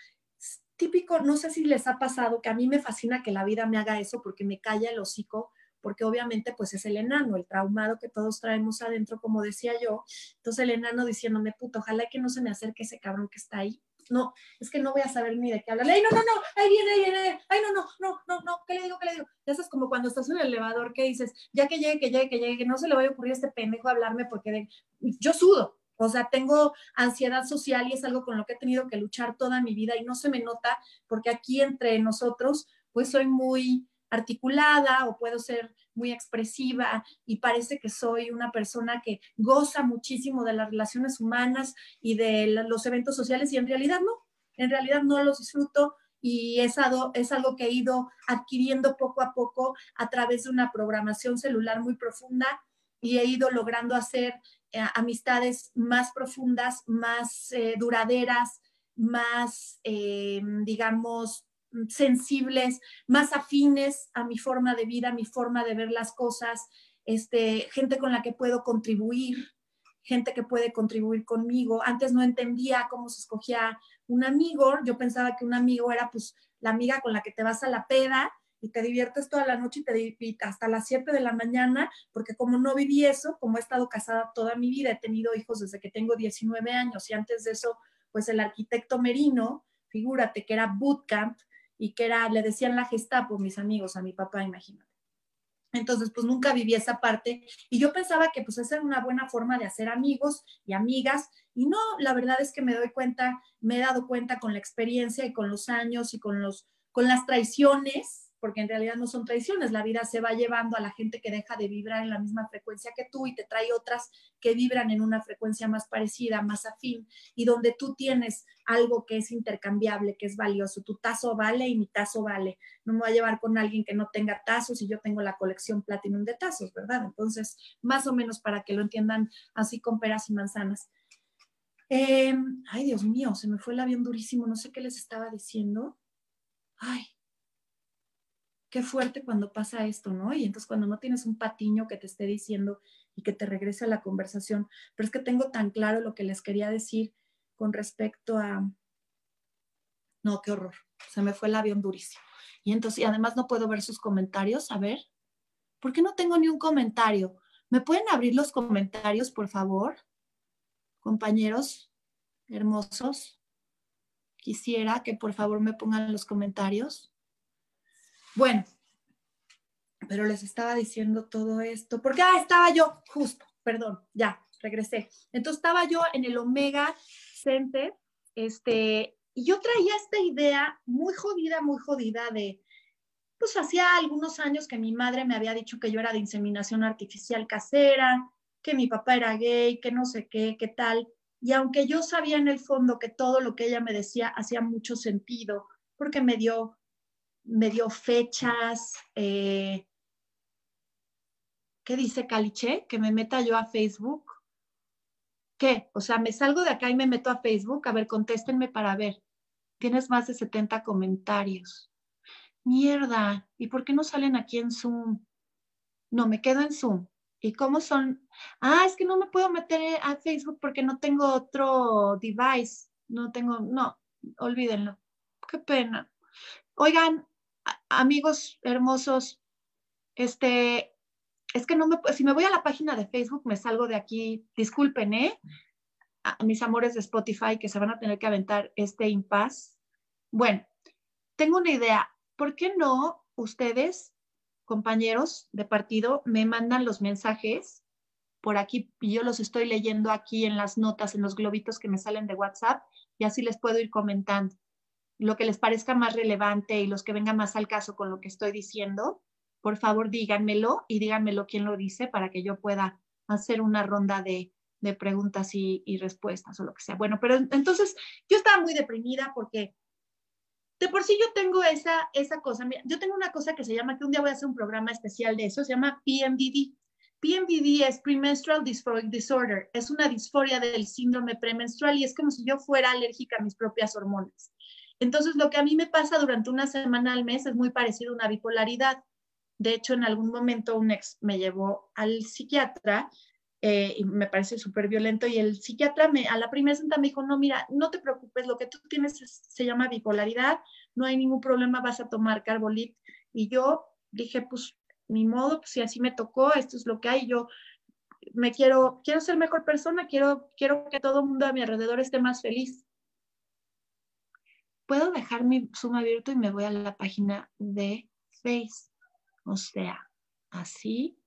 típico, no sé si les ha pasado, que a mí me fascina que la vida me haga eso porque me calla el hocico, porque obviamente pues es el enano, el traumado que todos traemos adentro, como decía yo. Entonces el enano diciéndome, puto, ojalá que no se me acerque ese cabrón que está ahí. No, es que no voy a saber ni de qué hablar. Ay, no, no, no, ahí viene, ahí viene, ay, no, no, no, no, no, ¿qué le digo, qué le digo? Ya es como cuando estás en el elevador que dices, ya que llegue, que llegue, que llegue, que no se le vaya a ocurrir a este pendejo hablarme porque de... yo sudo, o sea, tengo ansiedad social y es algo con lo que he tenido que luchar toda mi vida y no se me nota porque aquí entre nosotros, pues soy muy articulada o puedo ser muy expresiva y parece que soy una persona que goza muchísimo de las relaciones humanas y de los eventos sociales y en realidad no, en realidad no los disfruto y es algo, es algo que he ido adquiriendo poco a poco a través de una programación celular muy profunda y he ido logrando hacer eh, amistades más profundas, más eh, duraderas, más, eh, digamos, sensibles, más afines a mi forma de vida, a mi forma de ver las cosas, este, gente con la que puedo contribuir, gente que puede contribuir conmigo. Antes no entendía cómo se escogía un amigo, yo pensaba que un amigo era pues la amiga con la que te vas a la peda y te diviertes toda la noche y te hasta las 7 de la mañana, porque como no viví eso, como he estado casada toda mi vida, he tenido hijos desde que tengo 19 años y antes de eso, pues el arquitecto Merino, figúrate que era bootcamp y que era, le decían la Gestapo, mis amigos, a mi papá, imagínate. Entonces, pues nunca viví esa parte y yo pensaba que pues esa era una buena forma de hacer amigos y amigas y no, la verdad es que me doy cuenta, me he dado cuenta con la experiencia y con los años y con los con las traiciones porque en realidad no son traiciones, la vida se va llevando a la gente que deja de vibrar en la misma frecuencia que tú y te trae otras que vibran en una frecuencia más parecida, más afín, y donde tú tienes algo que es intercambiable, que es valioso. Tu tazo vale y mi tazo vale. No me voy a llevar con alguien que no tenga tazos y yo tengo la colección Platinum de tazos, ¿verdad? Entonces, más o menos para que lo entiendan así con peras y manzanas. Em, ay, Dios mío, se me fue el avión durísimo, no sé qué les estaba diciendo. Ay, qué fuerte cuando pasa esto, ¿no? Y entonces cuando no tienes un patiño que te esté diciendo y que te regrese a la conversación, pero es que tengo tan claro lo que les quería decir con respecto a... No, qué horror, se me fue el avión durísimo. Y entonces, además no puedo ver sus comentarios, a ver, ¿por qué no tengo ni un comentario? ¿Me pueden abrir los comentarios, por favor? Compañeros hermosos, quisiera que por favor me pongan los comentarios. Bueno, pero les estaba diciendo todo esto, porque ah, estaba yo, justo, perdón, ya, regresé. Entonces estaba yo en el Omega Center, este, y yo traía esta idea muy jodida, muy jodida de, pues hacía algunos años que mi madre me había dicho que yo era de inseminación artificial casera, que mi papá era gay, que no sé qué, qué tal. Y aunque yo sabía en el fondo que todo lo que ella me decía hacía mucho sentido, porque me dio, me dio fechas, eh, ¿qué dice Caliche? Que me meta yo a Facebook. ¿Qué? O sea, me salgo de acá y me meto a Facebook. A ver, contéstenme para ver. Tienes más de 70 comentarios. Mierda, ¿y por qué no salen aquí en Zoom? No, me quedo en Zoom. ¿Y cómo son? Ah, es que no me puedo meter a Facebook porque no tengo otro device. No tengo, no, olvídenlo. Qué pena. Oigan, amigos hermosos, este, es que no me, si me voy a la página de Facebook, me salgo de aquí. Disculpen, ¿eh? A mis amores de Spotify que se van a tener que aventar este impasse. Bueno, tengo una idea. ¿Por qué no ustedes compañeros de partido me mandan los mensajes por aquí y yo los estoy leyendo aquí en las notas, en los globitos que me salen de WhatsApp y así les puedo ir comentando lo que les parezca más relevante y los que vengan más al caso con lo que estoy diciendo. Por favor, díganmelo y díganmelo quién lo dice para que yo pueda hacer una ronda de, preguntas y, respuestas o lo que sea. Bueno, pero entonces yo estaba muy deprimida porque de por sí yo tengo esa, esa cosa. yo tengo una cosa que se llama, que un día voy a hacer un programa especial de eso, se llama PMDD. PMDD es Premenstrual Dysphoric Disorder. Es una disforia del síndrome premenstrual y es como si yo fuera alérgica a mis propias hormonas. Entonces, lo que a mí me pasa durante una semana al mes es muy parecido a una bipolaridad. De hecho, en algún momento un ex me llevó al psiquiatra eh, y me parece súper violento. Y el psiquiatra me, a la primera senta me dijo, no, mira, no te preocupes, lo que tú tienes se llama bipolaridad, no hay ningún problema, vas a tomar carbolit. Y yo dije, pues, ni modo, pues si así me tocó, esto es lo que hay, yo me quiero, quiero ser mejor persona, quiero, quiero que todo el mundo a mi alrededor esté más feliz. Puedo dejar mi Zoom abierto y me voy a la página de Face. O sea, así.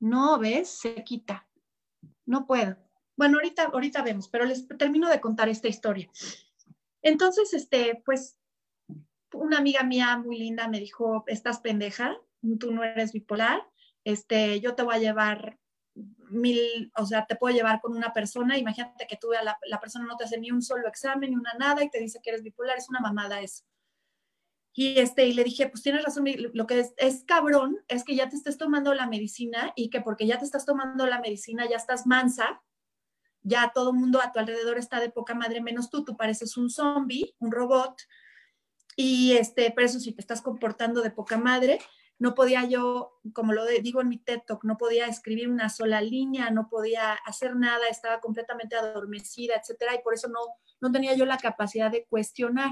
No, ¿ves? Se quita. No puedo. Bueno, ahorita, ahorita vemos, pero les termino de contar esta historia. Entonces, este, pues, una amiga mía muy linda me dijo, estás pendeja, tú no eres bipolar, este, yo te voy a llevar mil, o sea, te puedo llevar con una persona, imagínate que tú, la, la persona no te hace ni un solo examen, ni una nada, y te dice que eres bipolar, es una mamada eso. Y, este, y le dije, pues tienes razón, lo que es, es, cabrón es que ya te estés tomando la medicina y que porque ya te estás tomando la medicina ya estás mansa, ya todo el mundo a tu alrededor está de poca madre menos tú, tú pareces un zombie, un robot, y este, pero eso sí, te estás comportando de poca madre. No podía yo, como lo digo en mi TED Talk, no podía escribir una sola línea, no podía hacer nada, estaba completamente adormecida, etcétera, y por eso no, no tenía yo la capacidad de cuestionar.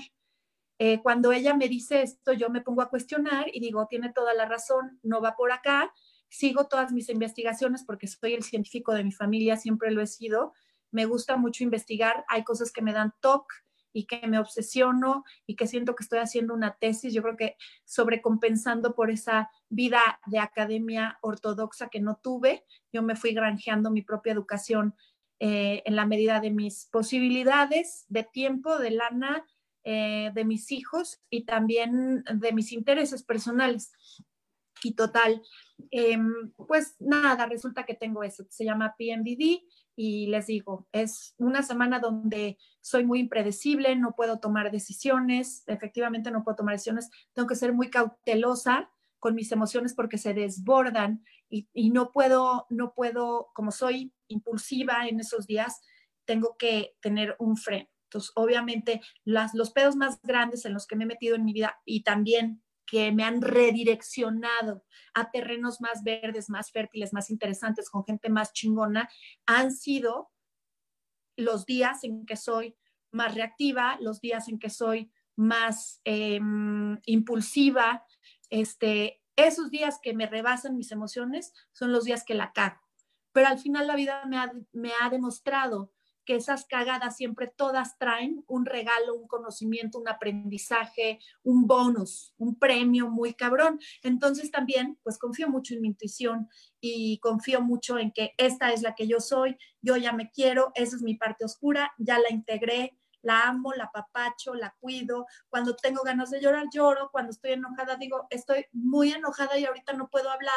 Eh, cuando ella me dice esto, yo me pongo a cuestionar y digo, tiene toda la razón, no va por acá. Sigo todas mis investigaciones porque soy el científico de mi familia, siempre lo he sido. Me gusta mucho investigar, hay cosas que me dan toque y que me obsesiono y que siento que estoy haciendo una tesis, yo creo que sobrecompensando por esa vida de academia ortodoxa que no tuve, yo me fui granjeando mi propia educación eh, en la medida de mis posibilidades, de tiempo, de lana eh, de mis hijos y también de mis intereses personales. Y total, em, pues nada, resulta que tengo eso, se llama PMDD y les digo, es una semana donde soy muy impredecible, no puedo tomar decisiones, efectivamente no puedo tomar decisiones, tengo que ser muy cautelosa con mis emociones porque se desbordan y, no puedo, no puedo, como soy impulsiva en esos días, tengo que tener un freno. Entonces, obviamente, las, los pedos más grandes en los que me he metido en mi vida y también que me han redireccionado a terrenos más verdes, más fértiles, más interesantes, con gente más chingona, han sido los días en que soy más reactiva, los días en que soy más em, impulsiva, este, esos días que me rebasan mis emociones son los días que la cago. Pero al final la vida me ha, me ha demostrado que esas cagadas siempre todas traen un regalo, un conocimiento, un aprendizaje, un bonus, un premio muy cabrón. Entonces también, pues confío mucho en mi intuición y confío mucho en que esta es la que yo soy, yo ya me quiero, esa es mi parte oscura, ya la integré, la amo, la papacho, la cuido. Cuando tengo ganas de llorar, lloro. Cuando estoy enojada, digo, estoy muy enojada y ahorita no puedo hablar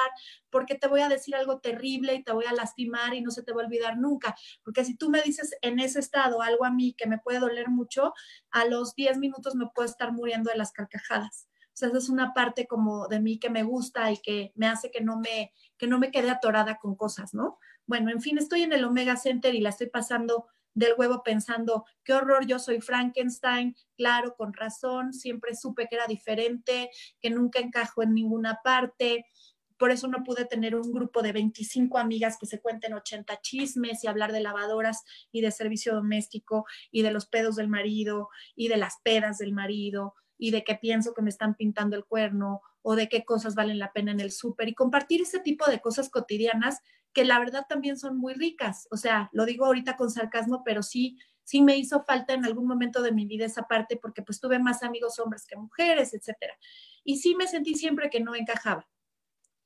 porque te voy a decir algo terrible y te voy a lastimar y no se te va a olvidar nunca. Porque si tú me dices en ese estado algo a mí que me puede doler mucho, a los 10 minutos me puedo estar muriendo de las carcajadas. O sea, esa es una parte como de mí que me gusta y que me hace que no me, que no me quede atorada con cosas, ¿no? Bueno, en fin, estoy en el Omega Center y la estoy pasando del huevo pensando, qué horror, yo soy Frankenstein, claro, con razón, siempre supe que era diferente, que nunca encajo en ninguna parte. Por eso no pude tener un grupo de 25 amigas que se cuenten 80 chismes y hablar de lavadoras y de servicio doméstico y de los pedos del marido y de las pedas del marido y de que pienso que me están pintando el cuerno o de qué cosas valen la pena en el súper y compartir ese tipo de cosas cotidianas que la verdad también son muy ricas. O sea, lo digo ahorita con sarcasmo, pero sí, sí me hizo falta en algún momento de mi vida esa parte porque pues tuve más amigos hombres que mujeres, etcétera. Y sí me sentí siempre que no encajaba.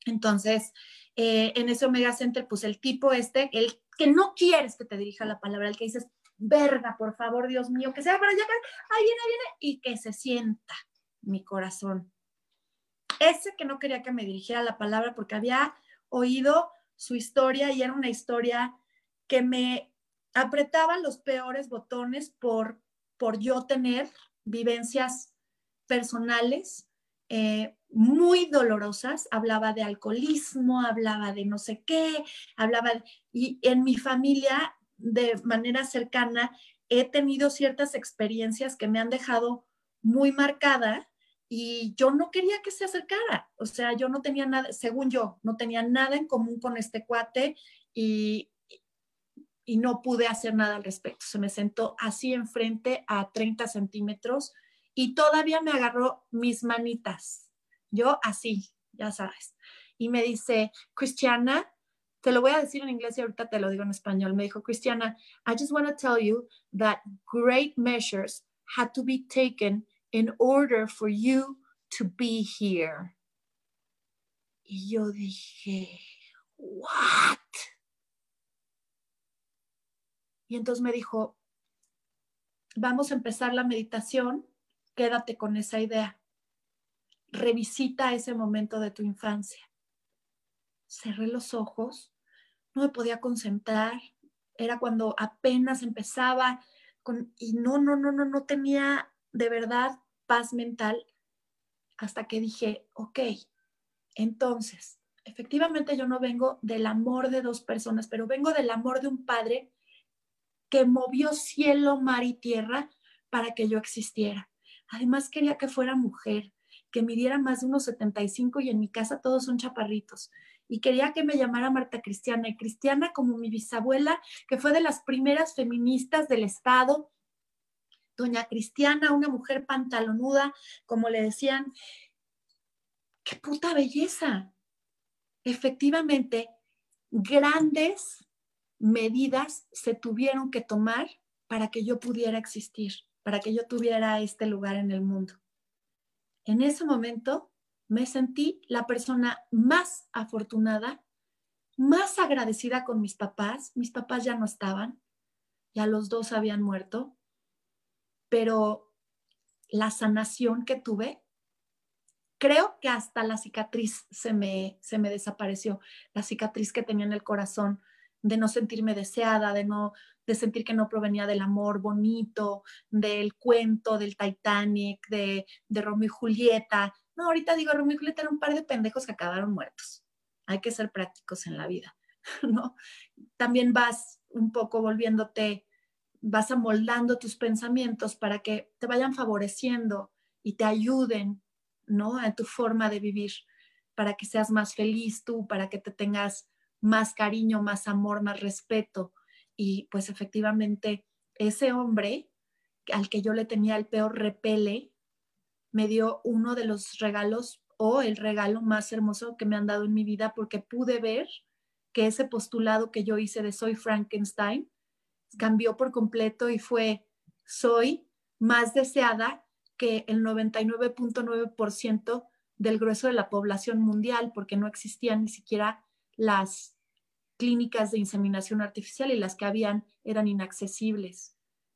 Entonces, eh, en ese Omega Center, pues el tipo este, el que no quieres que te dirija la palabra, el que dices, verga, por favor, Dios mío, que sea para allá, ahí viene, ahí viene, y que se sienta mi corazón. Ese que no quería que me dirigiera la palabra porque había oído su historia y era una historia que me apretaba los peores botones por, por yo tener vivencias personales eh, muy dolorosas. Hablaba de alcoholismo, hablaba de no sé qué, hablaba, y en mi familia de manera cercana he tenido ciertas experiencias que me han dejado muy marcada y yo no quería que se acercara, o sea, yo no tenía nada, según yo, no tenía nada en común con este cuate y, y no pude hacer nada al respecto. Se me sentó así enfrente a 30 centímetros y todavía me agarró mis manitas, yo así, ya sabes, y me dice, Cristiana, te lo voy a decir en inglés y ahorita te lo digo en español. Me dijo, Cristiana, I just want to tell you that great measures had to be taken in order for you to be here. Y yo dije, what? Y entonces me dijo, vamos a empezar la meditación, quédate con esa idea. Revisita ese momento de tu infancia. Cerré los ojos, no me podía concentrar, era cuando apenas empezaba y no, no, no, no, no tenía de verdad paz mental hasta que dije, ok, entonces, efectivamente yo no vengo del amor de dos personas, pero vengo del amor de un padre que movió cielo, mar y tierra para que yo existiera. Además quería que fuera mujer, que midiera más de unos 75 y en mi casa todos son chaparritos. Y quería que me llamara Marta Cristiana y Cristiana como mi bisabuela, que fue de las primeras feministas del Estado, doña Cristiana, una mujer pantalonuda, como le decían. ¡Qué puta belleza! Efectivamente, grandes medidas se tuvieron que tomar para que yo pudiera existir, para que yo tuviera este lugar en el mundo. En ese momento me sentí la persona más afortunada, más agradecida con mis papás. Mis papás ya no estaban, ya los dos habían muerto pero la sanación que tuve, creo que hasta la cicatriz se me, se me desapareció, la cicatriz que tenía en el corazón de no sentirme deseada, de no de sentir que no provenía del amor bonito, del cuento del Titanic, de, de Romeo y Julieta. No, ahorita digo, Romeo y Julieta eran un par de pendejos que acabaron muertos. Hay que ser prácticos en la vida, ¿no? También vas un poco volviéndote vas amoldando tus pensamientos para que te vayan favoreciendo y te ayuden, ¿no? En tu forma de vivir, para que seas más feliz tú, para que te tengas más cariño, más amor, más respeto. Y pues efectivamente, ese hombre al que yo le tenía el peor repele, me dio uno de los regalos o el regalo más hermoso que me han dado en mi vida porque pude ver que ese postulado que yo hice de soy Frankenstein cambió por completo y fue, soy más deseada que el 99.9% del grueso de la población mundial, porque no existían ni siquiera las clínicas de inseminación artificial y las que habían eran inaccesibles.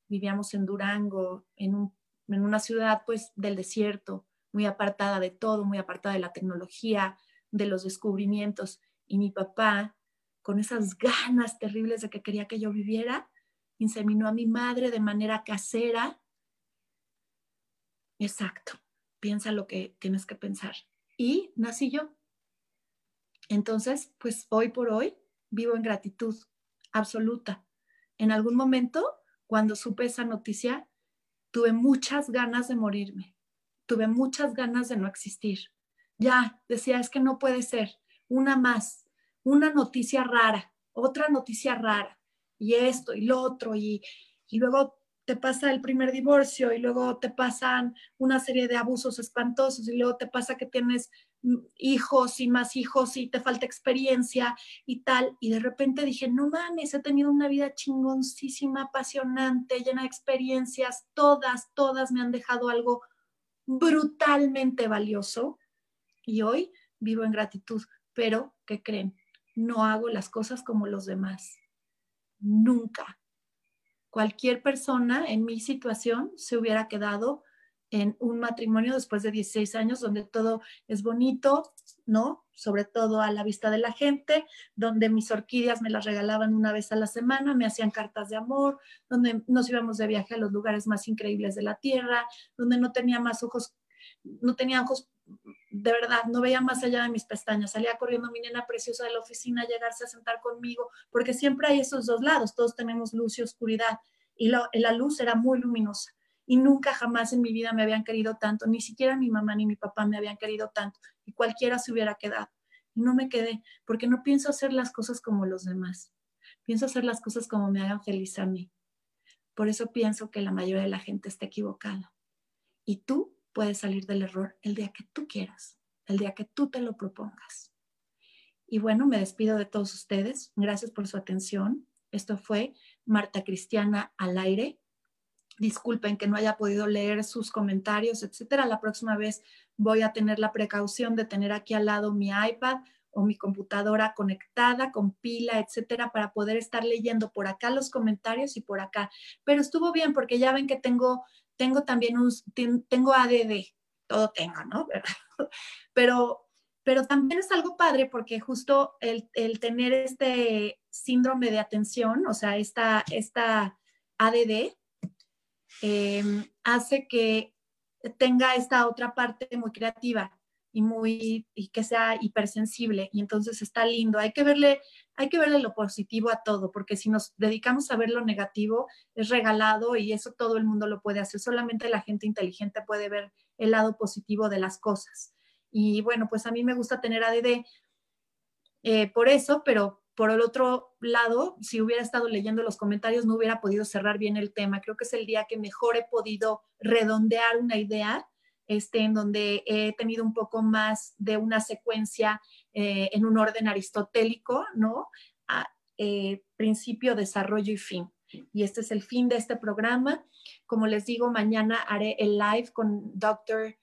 vivíamos en Durango, en, en una ciudad pues del desierto, muy apartada de todo, muy apartada de la tecnología, de los descubrimientos. Y mi papá, con esas ganas terribles de que quería que yo viviera, inseminó a mi madre de manera casera. Exacto, piensa lo que tienes que pensar. Y nací yo. Entonces, pues hoy por hoy vivo en gratitud absoluta. En algún momento, cuando supe esa noticia, tuve muchas ganas de morirme, tuve muchas ganas de no existir. Ya, decía, es que no puede ser, una más, una noticia rara, otra noticia rara, y esto y lo otro, y, y luego te pasa el primer divorcio y luego te pasan una serie de abusos espantosos y luego te pasa que tienes mm, hijos y más hijos y te falta experiencia y tal. Y de repente dije, no mames, he tenido una vida chingoncísima, apasionante, llena de experiencias, todas, todas me han dejado algo brutalmente valioso. Y hoy vivo en gratitud, pero ¿qué creen? No hago las cosas como los demás. Nunca cualquier persona en mi situación se hubiera quedado en un matrimonio después de 16 años donde todo es bonito, ¿no? Sobre todo a la vista de la gente, donde mis orquídeas me las regalaban una vez a la semana, me hacían cartas de amor, donde nos íbamos de viaje a los lugares más increíbles de la tierra, donde no tenía más ojos, no tenía ojos de verdad, no veía más allá de mis pestañas. Salía corriendo mi nena preciosa de la oficina a llegarse a sentar conmigo, porque siempre hay esos dos lados, todos tenemos luz y oscuridad. Y la luz era muy luminosa. Y nunca jamás en mi vida me habían querido tanto, ni siquiera mi mamá ni mi papá me habían querido tanto. Y cualquiera se hubiera quedado. Y no me quedé, porque no pienso hacer las cosas como los demás. Pienso hacer las cosas como me hagan feliz a mí. Por eso pienso que la mayoría de la gente está equivocada. Y tú puedes salir del error el día que tú quieras, el día que tú te lo propongas. Y bueno, me despido de todos ustedes. Gracias por su atención. Esto fue Marta Cristiana al aire. Disculpen que no haya podido leer sus comentarios, etcétera. La próxima vez voy a tener la precaución de tener aquí al lado mi iPad o mi computadora conectada con pila, etcétera, para poder estar leyendo por acá los comentarios y por acá. Pero estuvo bien porque ya ven que tengo tengo también un, tengo ADD, todo tengo, ¿no? Pero, pero también es algo padre porque justo el, tener este síndrome de atención, o sea, esta, esta ADD, em, hace que tenga esta otra parte muy creativa y muy y que sea hipersensible y entonces está lindo. Hay que verle hay que verle lo positivo a todo, porque si nos dedicamos a ver lo negativo es regalado y eso todo el mundo lo puede hacer. Solamente la gente inteligente puede ver el lado positivo de las cosas. Y bueno, pues a mí me gusta tener ADD eh, por eso, pero por el otro lado, si hubiera estado leyendo los comentarios, no hubiera podido cerrar bien el tema. Creo que es el día que mejor he podido redondear una idea este, en donde he tenido un poco más de una secuencia eh, en un orden aristotélico, ¿no? Eh, principio, desarrollo y fin. Y este es el fin de este programa. Como les digo, mañana haré el live con Dr.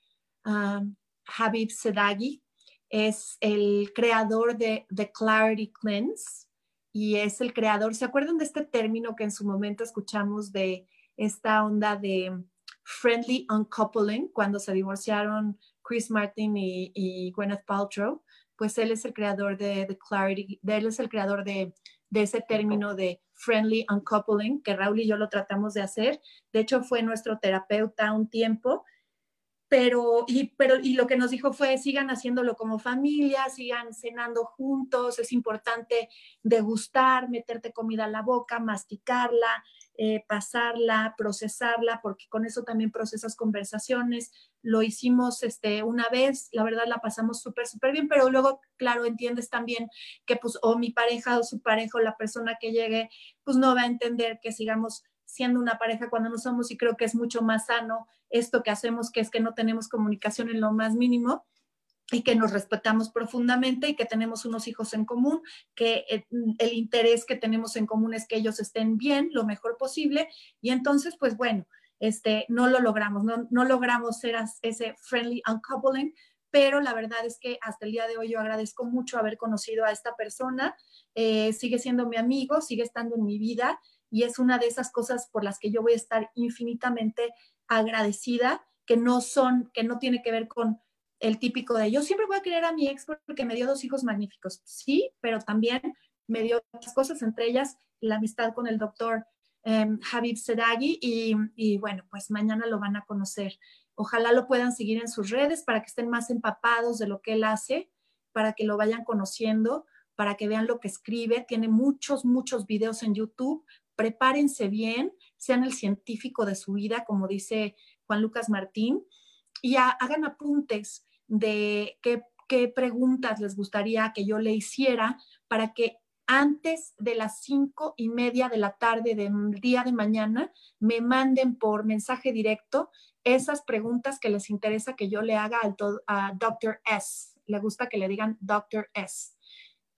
Um, Habib Sedagi. Es el creador de The Clarity Cleanse y es el creador, ¿se acuerdan de este término que en su momento escuchamos de esta onda de friendly uncoupling, cuando se divorciaron Chris Martin y, Gwyneth Paltrow, pues él es el creador de, The Clarity, él es el creador de, de ese término de friendly uncoupling, que Raúl y yo lo tratamos de hacer. De hecho, fue nuestro terapeuta un tiempo pero y, pero, y lo que nos dijo fue, sigan haciéndolo como familia, sigan cenando juntos, es importante degustar, meterte comida a la boca, masticarla, eh, pasarla, procesarla, porque con eso también procesas conversaciones. Lo hicimos este, una vez, la verdad la pasamos súper, súper bien, pero luego, claro, entiendes también que pues o mi pareja o su pareja o la persona que llegue, pues no va a entender que sigamos siendo una pareja cuando no somos y creo que es mucho más sano esto que hacemos, que es que no tenemos comunicación en lo más mínimo y que nos respetamos profundamente y que tenemos unos hijos en común, que el, interés que tenemos en común es que ellos estén bien, lo mejor posible, y entonces, pues bueno, este, no lo logramos, no, no logramos ser ese friendly uncoupling, pero la verdad es que hasta el día de hoy yo agradezco mucho haber conocido a esta persona, eh, sigue siendo mi amigo, sigue estando en mi vida y es una de esas cosas por las que yo voy a estar infinitamente agradecida, que no son, que no tiene que ver con el típico de yo siempre voy a querer a mi ex porque me dio dos hijos magníficos. Sí, pero también me dio otras cosas, entre ellas la amistad con el doctor eh, Habib y, y bueno, pues mañana lo van a conocer. Ojalá lo puedan seguir en sus redes para que estén más empapados de lo que él hace, para que lo vayan conociendo, para que vean lo que escribe. Tiene muchos, muchos videos en YouTube. Prepárense bien, sean el científico de su vida, como dice Juan Lucas Martín, y hagan apuntes de qué, preguntas les gustaría que yo le hiciera para que antes de las cinco y media de la tarde del día de mañana me manden por mensaje directo esas preguntas que les interesa que yo le haga al a Dr. S. Le gusta que le digan Dr. S.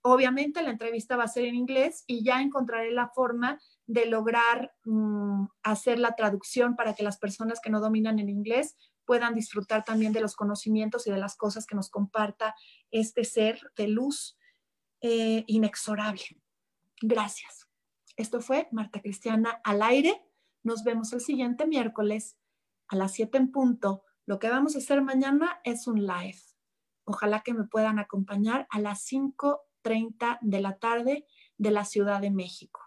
Obviamente la entrevista va a ser en inglés y ya encontraré la forma de lograr mm, hacer la traducción para que las personas que no dominan el inglés puedan disfrutar también de los conocimientos y de las cosas que nos comparta este ser de luz eh, inexorable. Gracias. Esto fue Marta Cristiana al aire. Nos vemos el siguiente miércoles a las 7 en punto. Lo que vamos a hacer mañana es un live. Ojalá que me puedan acompañar a las 5.30 de la tarde de la Ciudad de México.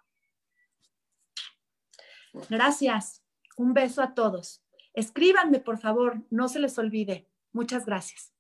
Gracias. Un beso a todos. Escríbanme, por favor. No se les olvide. Muchas gracias.